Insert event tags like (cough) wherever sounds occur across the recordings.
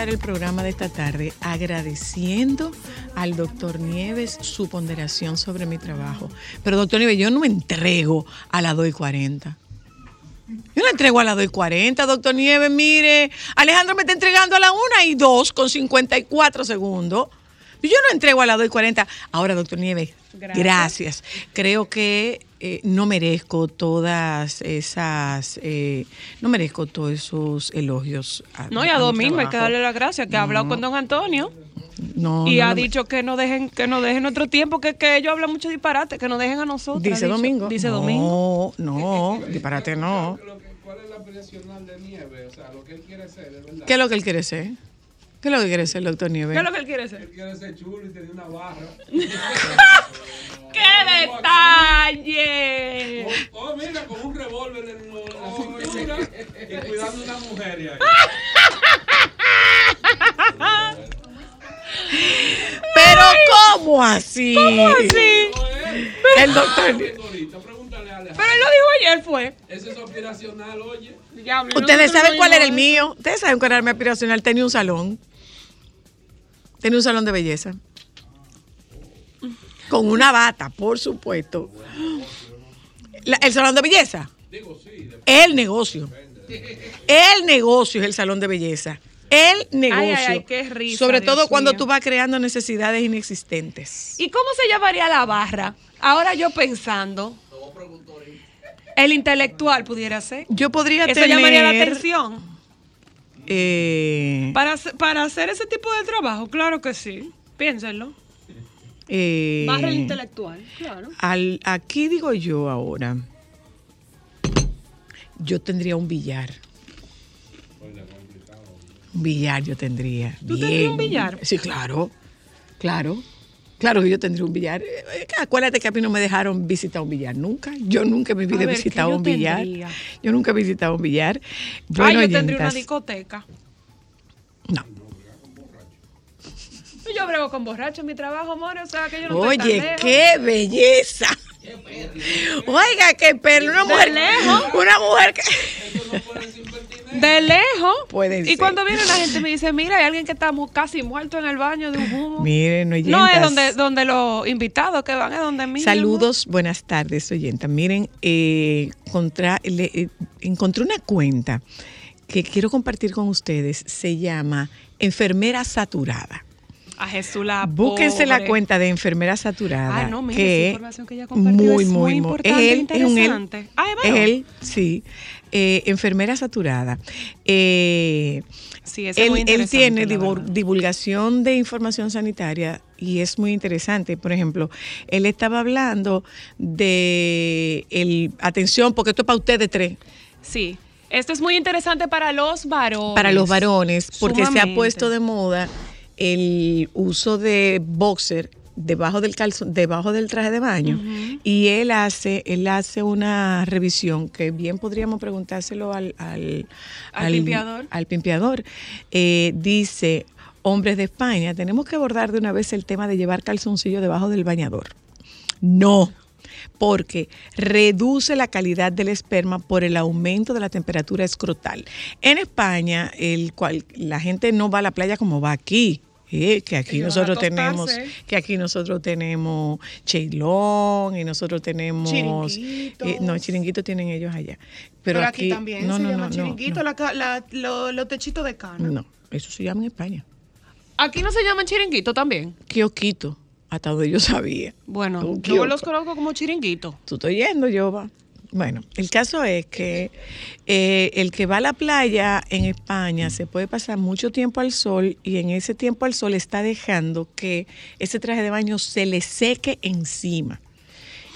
El programa de esta tarde agradeciendo al doctor Nieves su ponderación sobre mi trabajo. Pero doctor Nieves, yo no entrego a las 2 y 40. Yo no entrego a las 2 y 40, doctor Nieves, mire. Alejandro me está entregando a la 1 y 2 con 54 segundos. Y Yo no entrego a las 2 y 40. Ahora, doctor Nieves, gracias. Creo que eh, no merezco todas esas, eh, no merezco todos esos elogios. a- No, y a mi Domingo hay que darle las gracias, que ha hablado con don Antonio No, y no ha dicho que no dejen que no dejen nuestro tiempo, que, que ellos hablan mucho disparate, que nos dejen a nosotros. Dice. Domingo. Dice Domingo. No, no, disparate no. ¿Cuál es la aspiracional de Nieve? O sea, lo que él quiere ser, de verdad. ¿Qué es lo que él quiere ser? ¿Qué es lo que quiere ser, doctor Nieves? ¿Qué es lo que él quiere ser? Él quiere ser chulo y tener una barra. (laughs) ¡Qué detalle! Oh, oh, mira, con un revólver en, la cintura y cuidando una mujer. y ahí. (laughs) Pero ¿cómo así? ¿Cómo así? El doctor. Ahorita, pregúntale a Alejandro. Pero él lo dijo ayer, fue. Ese es aspiracional, oye. Diablo, Ustedes saben cuál era el mío. Ustedes saben cuál era mi aspiracional. Tenía un salón. Tenía un salón de belleza. Con una bata, por supuesto. La- el salón de belleza. El negocio. El negocio es el salón de belleza. El negocio. ay, ay, qué risa, Sobre Dios todo cuando mío. tú vas creando necesidades inexistentes. ¿Y cómo se llamaría la barra? Ahora yo pensando. El intelectual pudiera ser. Yo podría Eso tener. llamaría la atención. Eh, Para, hacer- para hacer ese tipo de trabajo, claro que sí. Piénsenlo. eh, Barra el intelectual, claro. al- aquí digo yo ahora, yo tendría un billar. Un billar yo tendría. ¿Tú tendrías un billar? Sí, claro. Claro. Claro que yo tendría un billar. Eh, eh, Acuérdate que a mí no me dejaron visitar un billar nunca. Yo nunca en mi vida he ¿qué visitado un billar. tendría? Yo nunca he visitado un billar. ah, Bueno, yo tendría una discoteca. No. Yo brego con borracho en mi trabajo, amor. O sea, que yo no estoy tan Oye, lejos. qué belleza. Oiga, qué perro. Una mujer. lejos. Una mujer que. De (laughs) lejos. Puede Y ser. cuando viene la gente me dice, mira, hay alguien que está casi muerto en el baño de un humo. Miren, no es oyentas. donde, donde los invitados que van, es donde mí. Saludos, buenas tardes, oyentas. Miren, eh, contra- le- eh, encontré una cuenta que quiero compartir con ustedes. Se llama Enfermera Saturada. A Jesús la Búsquense la cuenta de Enfermera Saturada. Ah, no, mira, que esa información que ella compartió es muy importante e es él, es un él. interesante. Ah, él, sí. Eh, enfermera Saturada. Eh, Sí, él, muy él interesante, tiene divulgación de información sanitaria y es muy interesante. Por ejemplo, él estaba hablando de el atención, porque esto es para ustedes tres, Sí. Esto es muy interesante para los varones. para los varones, porque se ha puesto de moda el uso de boxer debajo del calzón, debajo del traje de baño y él hace, él hace una revisión que bien podríamos preguntárselo al, al, ¿Al limpiador? al pimpeador. Eh, dice, hombres de España, tenemos que abordar de una vez el tema de llevar calzoncillo debajo del bañador. No, porque reduce la calidad del esperma por el aumento de la temperatura escrotal. En España, el cual la gente no va a la playa como va aquí. Eh, que aquí nosotros tenemos, que aquí nosotros tenemos cheilón y nosotros tenemos Chiringuitos. eh, no, chiringuito tienen ellos allá. Pero, Pero, aquí, también no, se no, llama no, chiringuito, la la- lo- los techitos de cana. No, eso se llama en España. Aquí no se llaman chiringuito también. Kioquito, hasta donde yo sabía. Bueno, yo los conozco como chiringuito. Tú estoy yendo, yo va. Bueno, el caso es que eh, el que va a la playa en España se puede pasar mucho tiempo al sol y en ese tiempo al sol está dejando que ese traje de baño se le seque encima.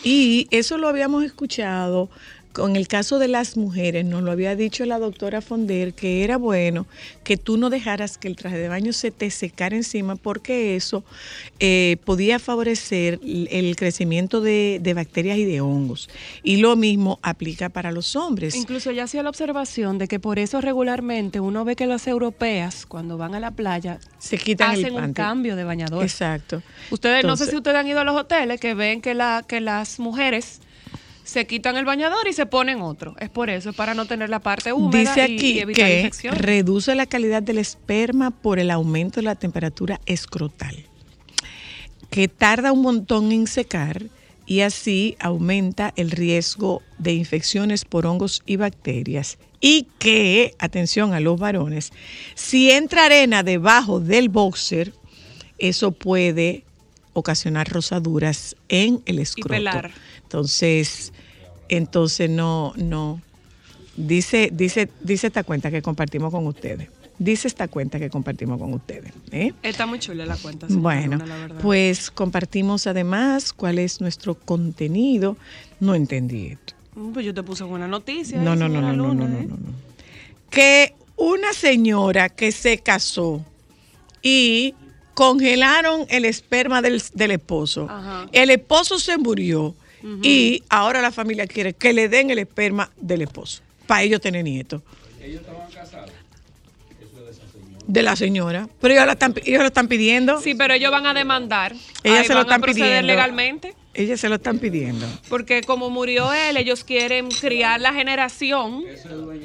Y eso lo habíamos escuchado con el caso de las mujeres, nos lo había dicho la doctora Fonder, que era bueno que tú no dejaras que el traje de baño se te secara encima porque eso eh, podía favorecer el crecimiento de, de bacterias y de hongos. Y lo mismo aplica para los hombres. Incluso ya hacía la observación de que por eso regularmente uno ve que las europeas cuando van a la playa Se quitan el hacen un cambio de bañador. Exacto. Ustedes, no sé si ustedes han ido a los hoteles que ven que, la, que las mujeres se quitan el bañador y se ponen otro. Es por eso, es para no tener la parte húmeda Dice y- y, aquí evitar que reduce la calidad del esperma por el aumento de la temperatura escrotal, que tarda un montón en secar y así aumenta el riesgo de infecciones por hongos y bacterias. Y que, atención a los varones, si entra arena debajo del boxer, eso puede ocasionar rosaduras en el escroto. pelar. Entonces, entonces no, no. Dice, dice, dice esta cuenta que compartimos con ustedes. Dice esta cuenta que compartimos con ustedes. ¿eh? Está muy chula la cuenta. señora Bueno, la verdad. pues compartimos además cuál es nuestro contenido. No entendí esto. Mm, Pues yo te puse buena noticia. No, no, no, no, no, Luna, no, no, ¿eh? no, no. Que una señora que se casó y congelaron el esperma del, del esposo. Ajá. El esposo se murió y ahora la familia quiere que le den el esperma del esposo para ellos tener nietos. Ellos estaban casados. De la señora. Pero ellos, la están, ellos lo están pidiendo. Sí, pero ellos van a demandar. Ellas Ahí se lo van a están proceder pidiendo. legalmente. Ellos se lo están pidiendo. Porque como murió él, ellos quieren criar la generación.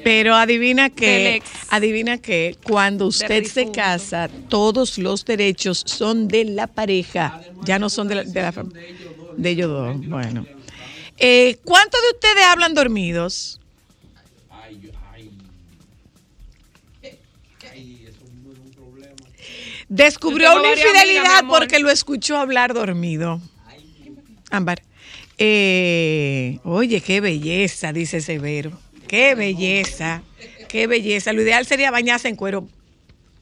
Pero adivina que, adivina que cuando usted se casa, todos los derechos son de la pareja, ya no son de la, de la fam- de ellos dos. Bueno, Eh, ¿cuántos de ustedes hablan dormidos? Descubrió una infidelidad porque lo escuchó hablar dormido. Ámbar. Eh, oye, qué belleza, dice Severo. Qué belleza, qué belleza. Lo ideal sería bañarse en cuero.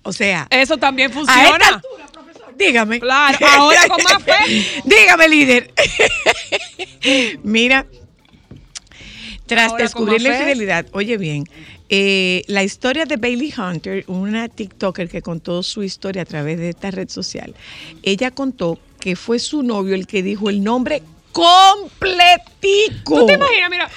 O sea, Eso también a funciona. esta altura, profesor, dígame. Claro, ahora con más fe. (laughs) dígame, líder. (laughs) Mira, tras Ahora descubrir la infidelidad, oye bien, eh, la historia de Bailey Hunter, una TikToker que contó su historia a través de esta red social, ella contó que fue su novio el que dijo el nombre completico ¿Tú te imaginas? Mira,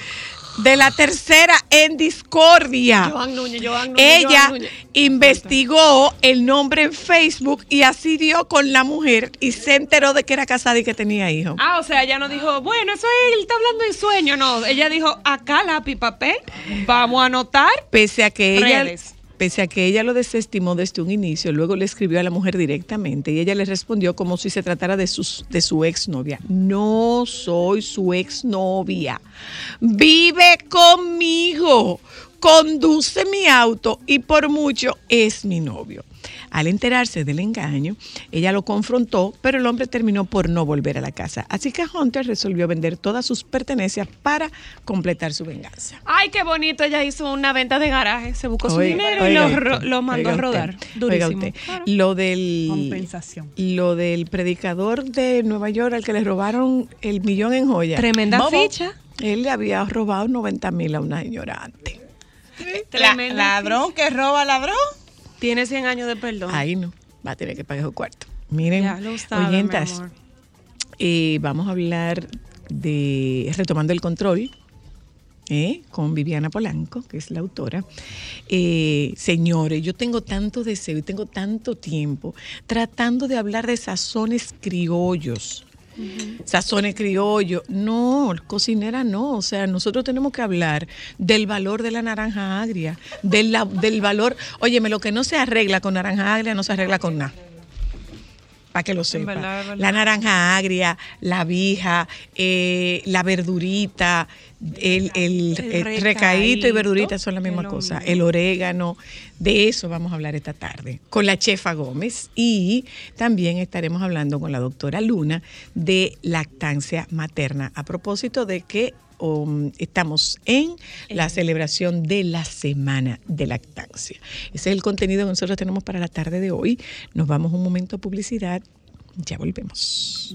de la tercera en discordia. Joan Núñez, Joan Núñez, Ella Joan Núñez. investigó el nombre en Facebook y así dio con la mujer y se enteró de que era casada y que tenía hijos. Ah, o sea, ella no dijo, bueno, eso es, él está hablando en sueño. No, ella dijo, acá lápiz papel, vamos a anotar. Pese a que ella. Pese a que ella lo desestimó desde un inicio, luego le escribió a la mujer directamente y ella le respondió como si se tratara de, sus, de su exnovia. No soy su exnovia. Vive conmigo, conduce mi auto y por mucho es mi novio. Al enterarse del engaño, ella lo confrontó, pero el hombre terminó por no volver a la casa. Así que Hunter resolvió vender todas sus pertenencias para completar su venganza. Ay, qué bonito, ella hizo una venta de garaje, se buscó su Oiga- dinero y lo, mandó a rodar. usted, Durísimo. oiga usted. Claro. Lo del Compensación. Lo del predicador de Nueva York al que le robaron el millón en joya. Tremenda Bobo, ficha. Él le había robado 90 mil a una señora antes. Tremenda ladrón que roba ladrón. Tiene 100 años de perdón. Ahí no, va a tener que pagar su cuarto. Miren, Ya lo sabe, oyentas. Eh, vamos a hablar de Retomando el Control. ¿eh? con Viviana Polanco, que es la autora. Eh, señores, yo tengo tanto deseo y tengo tanto tiempo tratando de hablar de sazones criollos. Sazones criollos, no, cocinera no, o sea, nosotros tenemos que hablar del valor de la naranja agria, del, la- del valor, óyeme, lo que no se arregla con naranja agria no se arregla con nada. Para que lo sepa. La naranja agria, la vija, eh, la verdurita, el, el- El el recaíto y verdurita son la misma cosa. El orégano, de eso vamos a hablar esta tarde con la chefa Gómez y también estaremos hablando con la doctora Luna de lactancia materna a propósito de que um, estamos en la celebración de la semana de lactancia. Ese es el contenido que nosotros tenemos para la tarde de hoy. Nos vamos un momento a publicidad. Ya volvemos.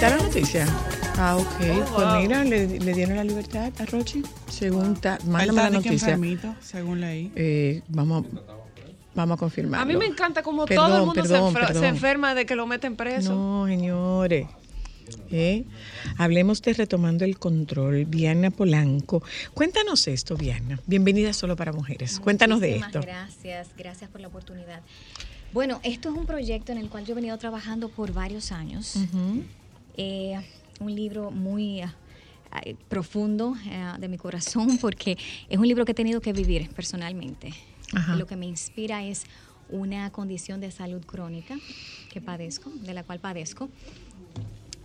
Está la noticia. Ah, ok. Pues mira, le, le dieron la libertad a Rochi. Según ta- mándame la noticia. enfermito, según leí. Eh, vamos, vamos a confirmarlo. A mí me encanta como Perdón, todo el mundo perdón, se, enfer- perdón. se enferma de que lo meten preso. No, señores. ¿Eh? Hablemos de retomando el control. Viana Polanco. Cuéntanos esto, Viana. Bienvenida solo para mujeres. Cuéntanos de esto. Gracias, gracias por la oportunidad. Bueno, esto es un proyecto en el cual yo he venido trabajando por varios años. Ujú. Eh, un libro muy ah, ah, profundo eh, de mi corazón (laughs) porque es un libro que he tenido que vivir personalmente. Ajá. Lo que me inspira es una condición de salud crónica que padezco, de la cual padezco.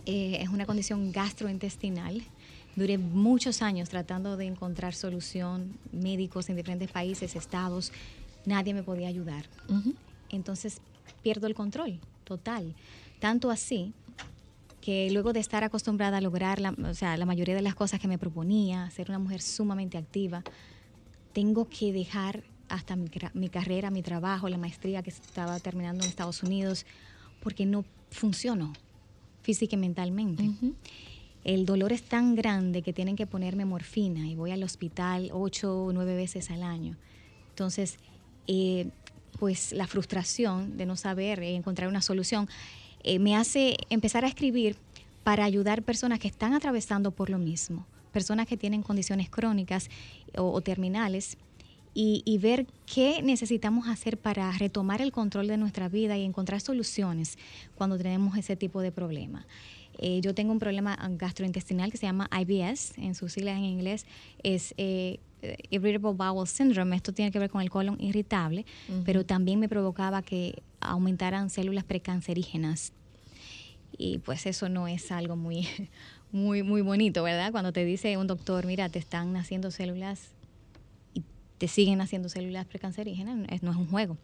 Eh, es una condición gastrointestinal. Duré muchos años tratando de encontrar solución, médicos en diferentes países, estados. Nadie me podía ayudar. Entonces pierdo el control total. Tanto así que luego de estar acostumbrada a lograr la, o sea, la mayoría de las cosas que me proponía, ser una mujer sumamente activa, tengo que dejar hasta mi, mi carrera, mi trabajo, la maestría que estaba terminando en Estados Unidos, porque no funciono física y mentalmente. El dolor es tan grande que tienen que ponerme morfina y voy al hospital ocho o nueve veces al año. Entonces, eh, pues la frustración de no saber eh, encontrar una solución eh, me hace empezar a escribir para ayudar personas que están atravesando por lo mismo, personas que tienen condiciones crónicas o, terminales y, ver qué necesitamos hacer para retomar el control de nuestra vida y encontrar soluciones cuando tenemos ese tipo de problema. Eh, yo tengo un problema gastrointestinal que se llama IBS, en sus siglas en inglés es eh, Irritable Bowel Syndrome. Esto tiene que ver con el colon irritable, pero también me provocaba que aumentaran células precancerígenas. Y pues eso no es algo muy, (laughs) muy, muy bonito, ¿verdad? Cuando te dice un doctor, mira, te están naciendo células y te siguen haciendo células precancerígenas, no es, no es un juego.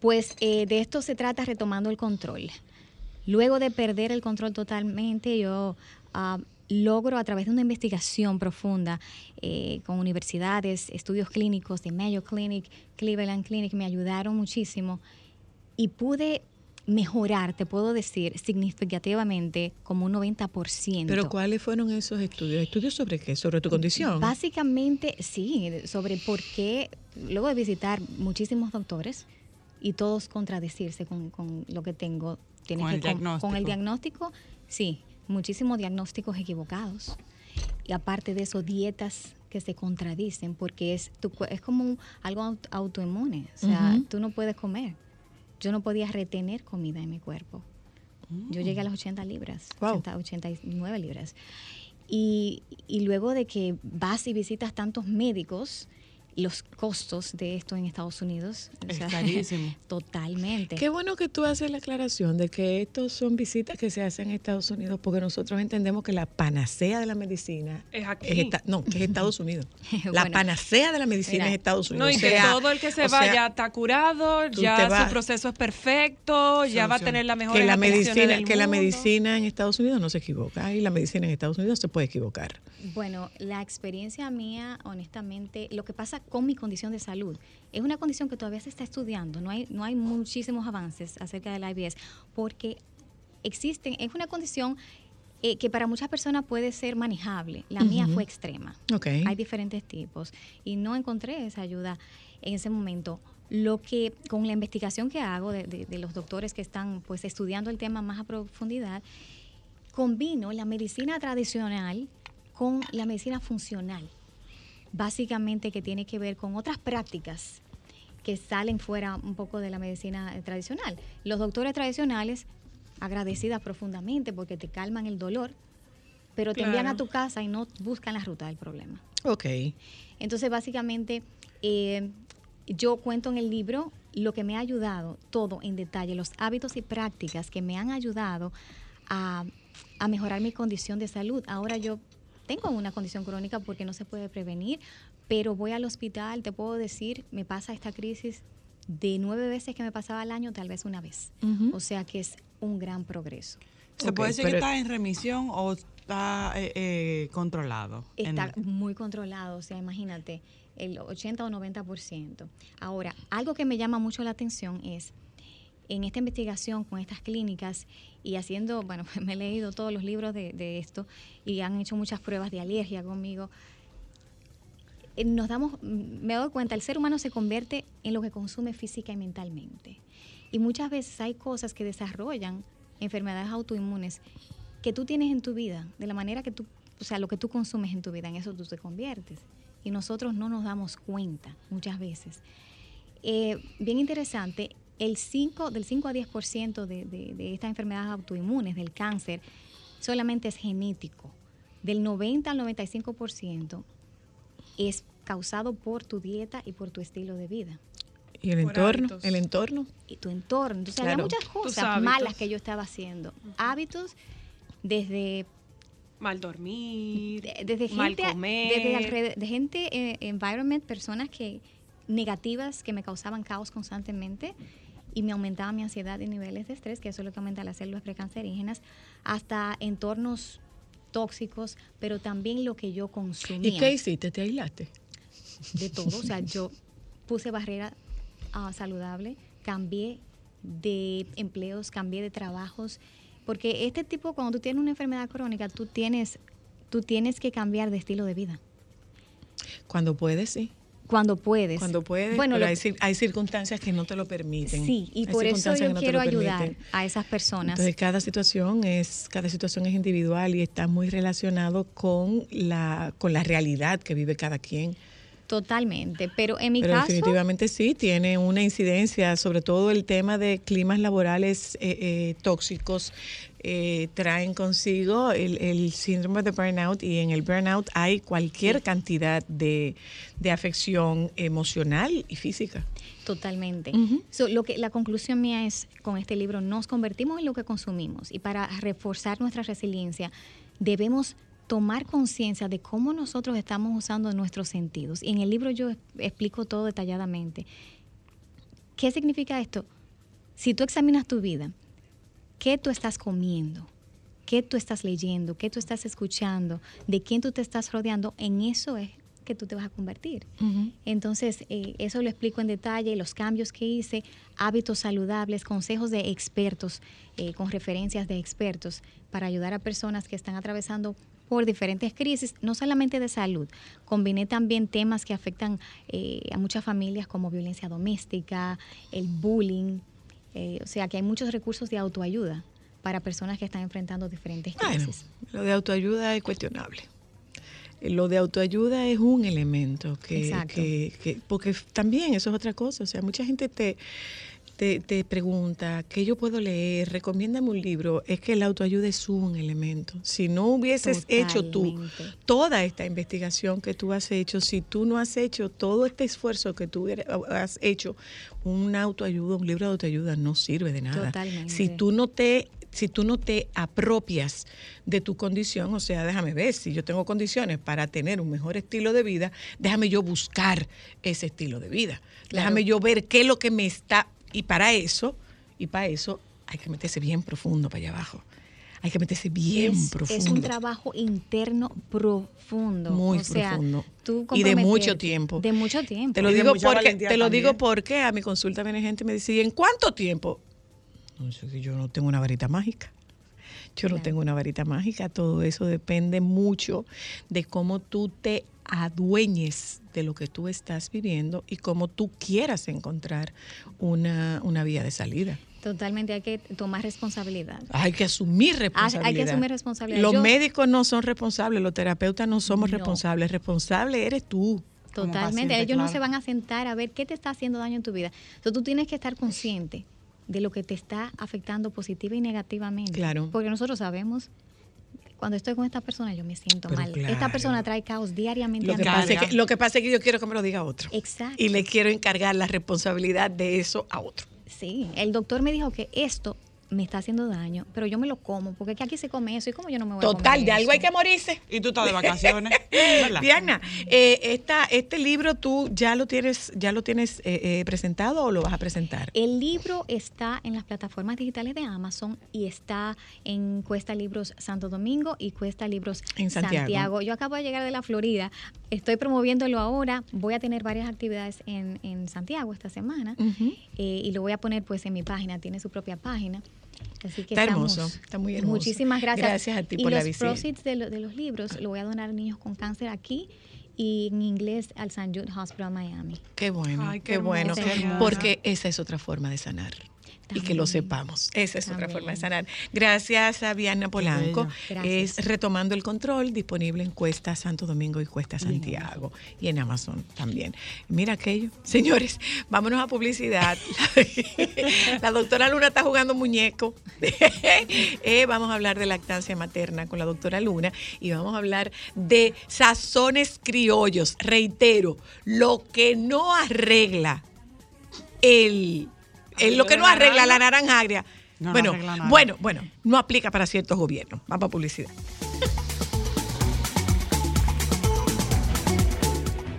Pues eh, de esto se trata retomando el control. Luego de perder el control totalmente, yo ah, logro a través de una investigación profunda eh, con universidades, estudios clínicos de Mayo Clinic, Cleveland Clinic, me ayudaron muchísimo y pude mejorar, te puedo decir, significativamente como un 90%. Pero ¿cuáles fueron esos estudios? ¿Estudios sobre qué? ¿Sobre tu condición? Básicamente, sí, sobre por qué, luego de visitar muchísimos doctores y todos contradecirse con, con lo que tengo, tienes Con que el con- con el diagnóstico. diagnóstico, sí, muchísimos diagnósticos equivocados. Y aparte de eso, dietas que se contradicen porque es, tu, es como un- algo aut- autoinmune. O sea, tú no puedes comer. Yo no podía retener comida en mi cuerpo. Yo llegué a las 80 libras, Wow. 80, 89 libras. Y, y luego de que vas y visitas tantos médicos los costos de esto en Estados Unidos. Es carísimo. (laughs) Totalmente. Qué bueno que tú haces la aclaración de que estos son visitas que se hacen en Estados Unidos porque nosotros entendemos que la panacea de la medicina Es aquí. esta- no, que es Estados Unidos. (laughs) La panacea de la medicina mira, es Estados Unidos. No, y O que sea, todo el que se o sea, vaya está curado, ya su proceso es perfecto, ya va a tener la mejor que la medicina que la medicina en Estados Unidos no se equivoca y la medicina en Estados Unidos se puede equivocar. Bueno, la experiencia mía, honestamente, lo que pasa con mi condición de salud, es una condición que todavía se está estudiando, no hay, no hay muchísimos avances acerca del IBS, porque existen, es una condición eh, que para muchas personas puede ser manejable, la mía fue extrema. Hay diferentes tipos y no encontré esa ayuda en ese momento. Lo que con la investigación que hago de, de- de los doctores que están pues estudiando el tema más a profundidad, combino la medicina tradicional con la medicina funcional, básicamente que tiene que ver con otras prácticas que salen fuera un poco de la medicina eh, tradicional. Los doctores tradicionales, agradecidas profundamente porque te calman el dolor, pero te envían a tu casa y no buscan la ruta del problema. Ok. Entonces, básicamente, eh, yo cuento en el libro lo que me ha ayudado, todo en detalle, los hábitos y prácticas que me han ayudado a, a mejorar mi condición de salud. Ahora yo tengo una condición crónica porque no se puede prevenir, pero voy al hospital, te puedo decir, me pasa esta crisis de nueve veces que me pasaba al año, tal vez una vez. O sea que es un gran progreso. ¿Se puede decir pero- que está en remisión o está eh, eh, controlado? En- Está muy controlado, o sea, imagínate, el 80 o 90%. Ahora, algo que me llama mucho la atención es, en esta investigación con estas clínicas y haciendo, bueno, (laughs) me he leído todos los libros de, de esto y han hecho muchas pruebas de alergia conmigo, eh, nos damos, mm, me doy cuenta, el ser humano se convierte en lo que consume física y mentalmente. Y muchas veces hay cosas que desarrollan enfermedades autoinmunes que tú tienes en tu vida, de la manera que tú, o sea, lo que tú consumes en tu vida, en eso tú te conviertes. Y nosotros no nos damos cuenta muchas veces. Eh, bien interesante, el 5, del 5 a 10% de, de, de estas enfermedades autoinmunes, del cáncer, solamente es genético. Del 90 al 95% es causado por tu dieta y por tu estilo de vida Y el Por entorno, hábitos. el entorno. y tu entorno. Entonces había muchas cosas malas que yo estaba haciendo. Hábitos desde Mal dormir, de- desde mal gente, comer. desde alrede- de gente, eh, environment, personas que negativas que me causaban caos constantemente y me aumentaba mi ansiedad y niveles de estrés, que eso es lo que aumenta las células precancerígenas, hasta entornos tóxicos, pero también lo que yo consumía. ¿Y qué hiciste? ¿Te aislaste? de todo. O sea, yo puse barrera ah, saludable, cambié de empleos, cambié de trabajos, porque este tipo, cuando tú tienes una enfermedad crónica, tú tienes, tú tienes que cambiar de estilo de vida. Cuando puedes, sí. Cuando puedes. Cuando puedes, Bueno, pero lo- hay, cir- hay circunstancias que no te lo permiten. sí, y Hay por eso yo no quiero ayudar permiten. a esas personas. Entonces cada situación es cada situación es individual y está muy relacionado con la con la realidad que vive cada quien. Totalmente. Pero en mi Pero caso, definitivamente sí tiene una incidencia, sobre todo el tema de climas laborales eh, eh, tóxicos eh, traen consigo el, el síndrome de burnout y en el burnout hay cualquier cantidad de, de afección emocional y física. Totalmente. Ujú. So, lo que, la conclusión mía es, con este libro, nos convertimos en lo que consumimos y para reforzar nuestra resiliencia debemos tomar conciencia de cómo nosotros estamos usando nuestros sentidos. Y en el libro yo explico todo detalladamente. ¿Qué significa esto? Si tú examinas tu vida, ¿qué tú estás comiendo? ¿Qué tú estás leyendo? ¿Qué tú estás escuchando? ¿De quién tú te estás rodeando? En eso es que tú te vas a convertir. Entonces, eh, eso lo explico en detalle, los cambios que hice, hábitos saludables, consejos de expertos, eh, con referencias de expertos, para ayudar a personas que están atravesando por diferentes crisis, no solamente de salud. Combiné también temas que afectan eh, a muchas familias como violencia doméstica, el bullying, eh, o sea que hay muchos recursos de autoayuda para personas que están enfrentando diferentes Bueno, crisis. lo de autoayuda es cuestionable. Eh, Lo de autoayuda es un elemento que, que- que- porque también eso es otra cosa. O sea, mucha gente te te, te pregunta qué yo puedo leer, recomiéndame un libro, es que la autoayuda es un elemento. Si no hubieses hecho tú toda esta investigación que tú has hecho, si tú no has hecho todo este esfuerzo que tú has hecho, una autoayuda, un libro de autoayuda no sirve de nada. Totalmente. Si tú no te si tú no te apropias de tu condición, o sea, déjame ver, si yo tengo condiciones para tener un mejor estilo de vida, déjame yo buscar ese estilo de vida. Déjame yo ver qué es lo que me está y para eso, y para eso hay que meterse bien profundo para allá abajo. Hay que meterse bien es, profundo. es un trabajo interno profundo. Muy o sea, profundo. tú Y de mucho tiempo. De mucho tiempo. Te lo Y digo porque te lo digo porque a mi consulta viene gente y me dice, ¿y en cuánto tiempo? No sé, que yo no tengo una varita mágica. Yo no tengo una varita mágica, todo eso depende mucho de cómo tú te adueñes de lo que tú estás viviendo y cómo tú quieras encontrar una, una vía de salida. Totalmente, hay que tomar responsabilidad. Hay que asumir responsabilidad. hay que asumir responsabilidad. Los Yo- médicos no son responsables, los terapeutas no somos No. responsables. Responsable eres tú. Totalmente. paciente, Ellos no se van a sentar a ver qué te está haciendo daño en tu vida. Entonces tú tienes que estar consciente de lo que te está afectando positiva y negativamente. Claro. Porque nosotros sabemos, cuando estoy con esta persona yo me siento Pero mal. claro. Esta persona trae caos diariamente Lo a que, mi pasa es que, lo que pasa es que yo quiero que me lo diga otro. Exacto. Y le quiero encargar la responsabilidad de eso a otro. Sí, el doctor me dijo que esto me está haciendo daño, pero yo me lo como, porque es que aquí se come eso y como yo no me voy a Total, comer de algo hay que morirse. Y tú estás de vacaciones. (laughs) Diana, eh, esta, este libro tú ya lo tienes, ya lo tienes eh, eh, presentado o lo vas a presentar. El libro está en las plataformas digitales de Amazon y está en Cuesta Libros Santo Domingo y Cuesta Libros En Santiago. Yo acabo de llegar de la Florida, estoy promoviéndolo ahora, voy a tener varias actividades en, en Santiago esta semana eh, y lo voy a poner pues en mi página, tiene su propia página. Así que Está estamos- hermoso, está muy hermoso. Muchísimas gracias. Gracias a ti y por la los visita. proceeds de, lo- de los libros lo voy a donar a niños con cáncer aquí y en inglés al St. Jude Hospital Miami. Qué bueno, Ay, qué, qué bueno. Porque esa es otra forma de sanar. Y que lo sepamos. Esa es otra forma de sanar. Gracias a Viana Polanco. Es Gracias. Retomando el Control, disponible en Cuesta Santo Domingo y Cuesta Santiago. Y en Amazon también. Mira aquello. (laughs) Señores, vámonos a publicidad. (laughs) La doctora Luna está jugando muñeco. (laughs) Eh, vamos a hablar de lactancia materna con la doctora Luna y vamos a hablar de sazones criollos. Reitero, lo que no arregla el, el- lo que no arregla la naranja agria. No, no bueno, bueno, bueno, no aplica para ciertos gobiernos. Vamos a publicidad.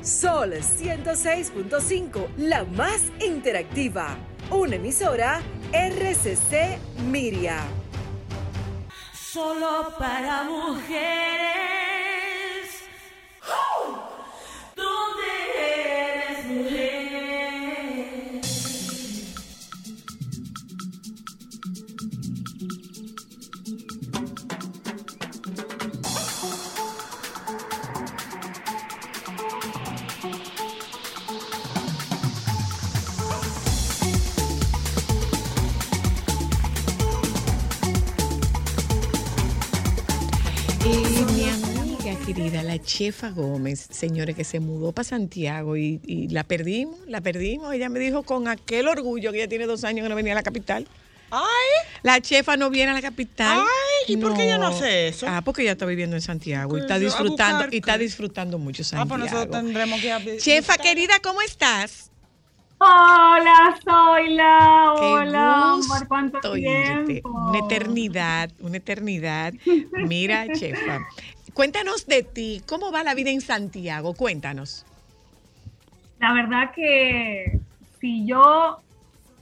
Sol 106.5, la más interactiva. Una emisora RCC Miria. Solo para mujeres. ¿Dónde eres mujer? Querida, la chefa Gómez, señores, que se mudó para Santiago y, y la perdimos, la perdimos. Ella me dijo con aquel orgullo que ella tiene dos años que no venía a la capital. Ay, La chefa no viene a la capital. Ay, ¿y por qué ella no hace eso? Ah, porque ella está viviendo en Santiago y Pues, está disfrutando buscar y está disfrutando mucho ah, Santiago. pues nosotros tendremos que abrir- Chefa querida, ¿cómo estás? Hola, Zoila. Qué Hola, cuánto tiempo. Una eternidad, una eternidad. Mira, (laughs) chefa, cuéntanos de ti. ¿Cómo va la vida en Santiago? Cuéntanos. La verdad que si yo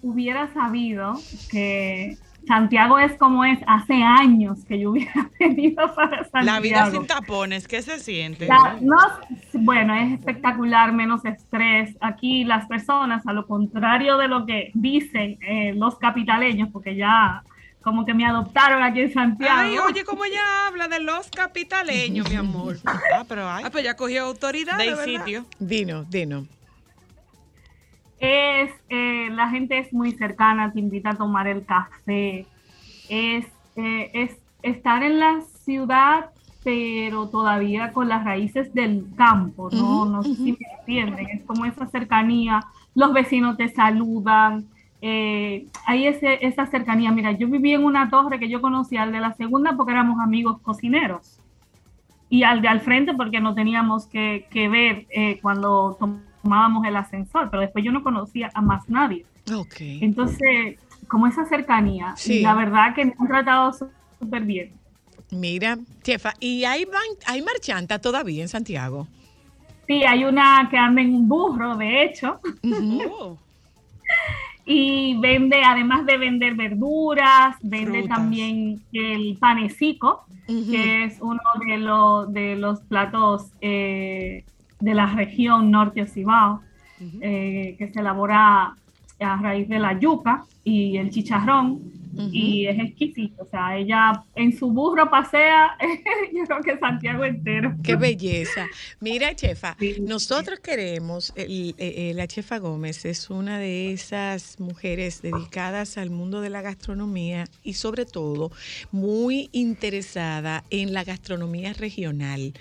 hubiera sabido que Santiago es como es hace años que yo hubiera (laughs) venido para Santiago. La vida sin tapones, ¿qué se siente? La- no, bueno, es espectacular, menos estrés. Aquí las personas, a lo contrario de lo que dicen eh, los capitaleños, porque ya como que me adoptaron aquí en Santiago. Ay, oye, cómo ella habla de los capitaleños, mi amor. (laughs) Ah, pero hay. Ah, pues ya cogió autoridad. de sitio. Dino, Dino. es eh, la gente es muy cercana, te invita a tomar el café, es, eh, es estar en la ciudad, pero todavía con las raíces del campo, ¿no? No sé si me entienden, es como esa cercanía, los vecinos te saludan, eh, hay ese, esa cercanía. Mira, yo viví en una torre que yo conocía al de la segunda porque éramos amigos cocineros y al de al frente porque no teníamos que, que ver eh, cuando tomábamos el ascensor, pero después yo no conocía a más nadie. Entonces, como esa cercanía, Sí. la verdad que me han tratado súper bien. Mira, chefa, ¿y hay, hay marchanta todavía en Santiago? Sí, hay una que anda en un burro, de hecho, Ujú. (laughs) y vende, además de vender verduras, vende Frutas. también el panecico, que es uno de, los de los platos eh, de la región norte Cibao, eh, que se elabora a raíz de la yuca y el chicharrón, Y es exquisito. O sea, ella en su burro pasea, (laughs) yo creo que Santiago entero. Qué belleza. Mira, chefa, Sí. nosotros queremos, el- eh, eh, la chefa Gómez es una de esas mujeres dedicadas al mundo de la gastronomía y sobre todo muy interesada en la gastronomía regional.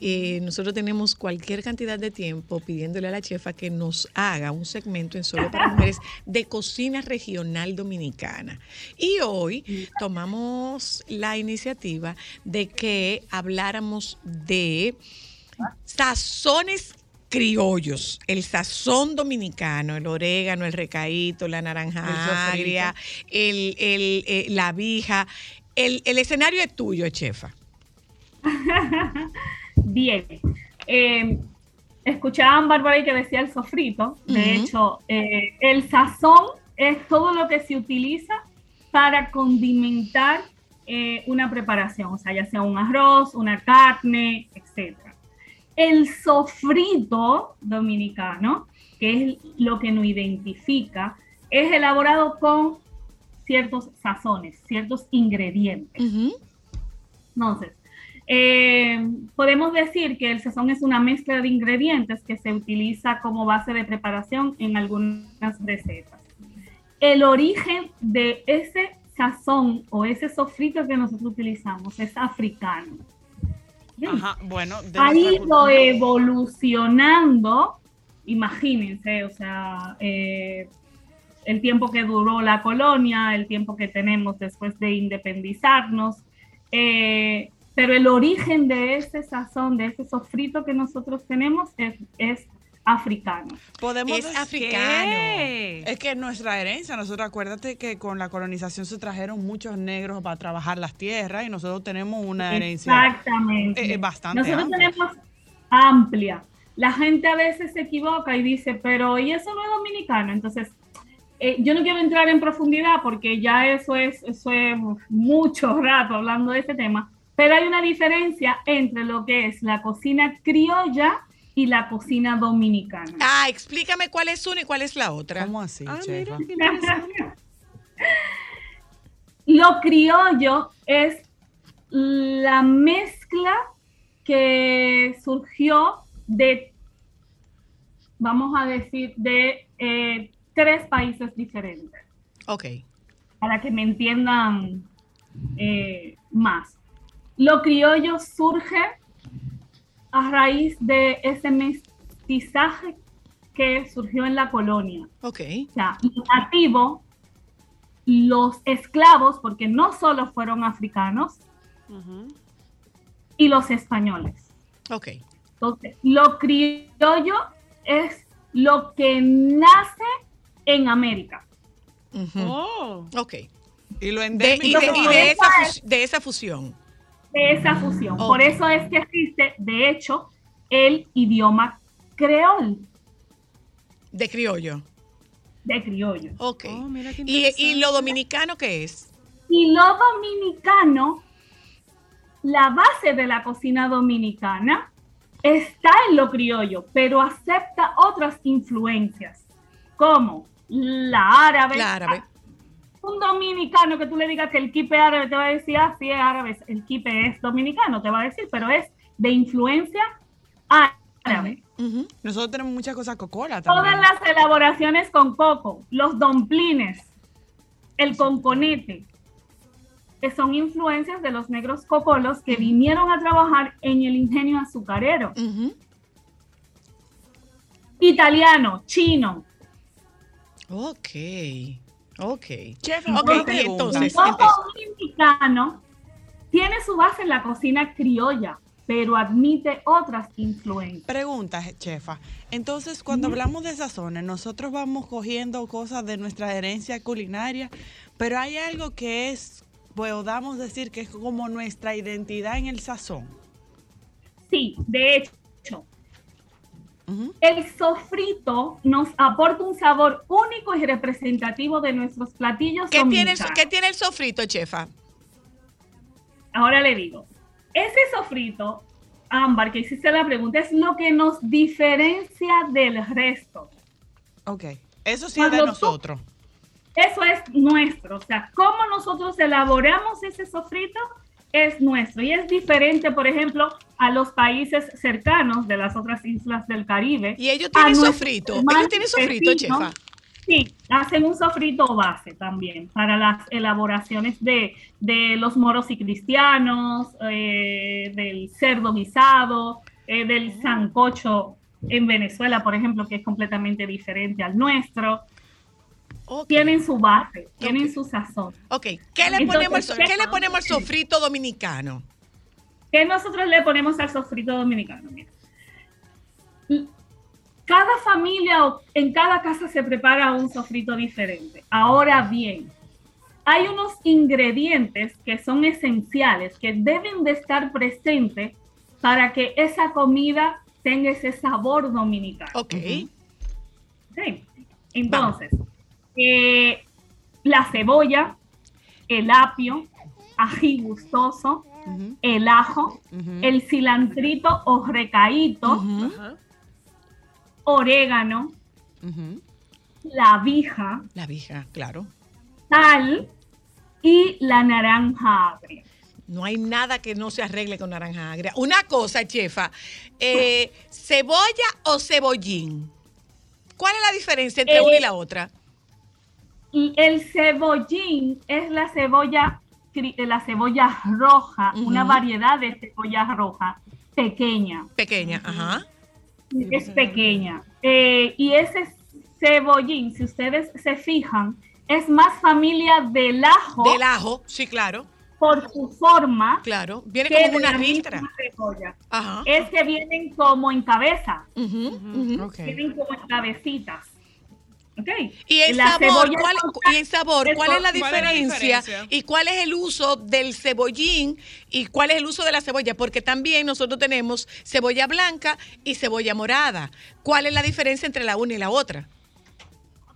Eh, nosotros tenemos cualquier cantidad de tiempo pidiéndole a la chefa que nos haga un segmento en solo para (laughs) mujeres de cocina regional dominicana. Y hoy tomamos la iniciativa de que habláramos de sazones criollos, el sazón dominicano, el orégano, el recaíto, la naranja El agria, el, el, eh, la vija. El, el escenario es tuyo, chefa. (laughs) Bien. Eh, escuchaban Bárbara y que decía el sofrito. De hecho, eh, el sazón es todo lo que se utiliza para condimentar eh, una preparación, o sea, ya sea un arroz, una carne, etc. El sofrito dominicano, que es lo que nos identifica, es elaborado con ciertos sazones, ciertos ingredientes. Entonces, eh, podemos decir que el sazón es una mezcla de ingredientes que se utiliza como base de preparación en algunas recetas. El origen de ese sazón o ese sofrito que nosotros utilizamos es africano. Ajá, bueno, Ha ido evolucionando, imagínense, o sea, eh, el tiempo que duró la colonia, el tiempo que tenemos después de independizarnos, eh, pero el origen de ese sazón, de ese sofrito que nosotros tenemos es, es africano. Podemos Es decir-. Es que es nuestra herencia. Nosotros acuérdate que con la colonización se trajeron muchos negros para trabajar las tierras y nosotros tenemos una herencia. Exactamente. eh, bastante Nosotros amplia. tenemos amplia. La gente a veces se equivoca y dice, pero ¿y eso no es dominicano? Entonces, eh, yo no quiero entrar en profundidad porque ya eso es, eso es mucho rato hablando de este tema, pero hay una diferencia entre lo que es la cocina criolla y la cocina dominicana. Ah, explícame cuál es una y cuál es la otra. ¿Cómo así, Ah, mira. (laughs) Lo criollo es la mezcla que surgió de, vamos a decir, de eh, tres países diferentes, Ok. para que me entiendan eh, más. Lo criollo surge a raíz de ese mestizaje que surgió en la colonia. Ok. O sea, lo nativo, los esclavos, porque no solo fueron africanos, y los españoles. Ok. Entonces, lo criollo es lo que nace en América. Oh. Ok. Y lo De, y de, y esa de esa fusión. De esa fusión. Por eso es que existe, de hecho, el idioma creol De criollo. de criollo. Ok. Oh, mira qué ¿Y, y lo dominicano qué es? Y lo dominicano, la base de la cocina dominicana está en lo criollo, pero acepta otras influencias, como la árabe. La árabe. Un dominicano que tú le digas que el kipe árabe te va a decir, ah, sí es árabe, el kipe es dominicano, te va a decir, pero es de influencia árabe. Nosotros tenemos muchas cosas cocola también. Todas las elaboraciones con coco, los domplines, el conconete, que son influencias de los negros cocolos que vinieron a trabajar en el ingenio azucarero. Italiano, chino, Ok. Ok. Chef, Ok, una y pregunta. entonces, Todo entonces- dominicano tiene su base en la cocina criolla, pero admite otras influencias. Pregunta, chefa. Entonces, cuando hablamos de sazones, nosotros vamos cogiendo cosas de nuestra herencia culinaria, pero hay algo que es, podamos decir que es como nuestra identidad en el sazón. Sí, de hecho, El sofrito nos aporta un sabor único y representativo de nuestros platillos ¿Qué tiene, el, dominicanos. ¿Qué tiene el sofrito, chefa? Ahora le digo, ese sofrito, Ámbar, que hiciste la pregunta, es lo que nos diferencia del resto. Ok. Eso sí es de tú- nosotros. Eso es nuestro. O sea, cómo nosotros elaboramos ese sofrito es nuestro. Y es diferente, por ejemplo, a los países cercanos de las otras islas del Caribe. Y ellos tienen sofrito. Ellos tienen sofrito, chefa. Sí, hacen un sofrito base también para las elaboraciones de, de los moros y cristianos, eh, del cerdo guisado, eh, del sancocho en Venezuela, por ejemplo, que es completamente diferente al nuestro. Tienen su base, tienen su sazón. Ok, ¿qué le, Entonces, ponemos, ¿qué- ¿qué le ponemos al sofrito dominicano? ¿Qué nosotros le ponemos al sofrito dominicano? Mira. Cada familia o en cada casa se prepara un sofrito diferente. Ahora bien, hay unos ingredientes que son esenciales, que deben de estar presentes para que esa comida tenga ese sabor dominicano. Ok. Sí. Entonces, eh, la cebolla, el apio, ají gustoso, el ajo, el cilantrito o recaíto, orégano, la abeja, La vieja, claro. sal y la naranja agria. No hay nada que no se arregle con naranja agria. Una cosa, chefa, eh, (laughs) ¿cebolla o cebollín? ¿Cuál es la diferencia entre Eh, una y la otra? Y el cebollín es la cebolla, eh, la cebolla roja, una variedad de cebolla roja pequeña. Pequeña, ajá. es pequeña. Eh, y ese cebollín, si ustedes se fijan, es más familia del ajo Del ajo, sí, claro, por su forma claro. Viene como una ristra. Ajá. Es que vienen como en cabeza, vienen como en cabecitas. Y el sabor, ¿cuál, y el sabor, es ¿cuál es la por- ¿Cuál es la diferencia? diferencia? ¿Y cuál es el uso del cebollín? ¿Y cuál es el uso de la cebolla? Porque también nosotros tenemos cebolla blanca y cebolla morada. ¿Cuál es la diferencia entre la una y la otra?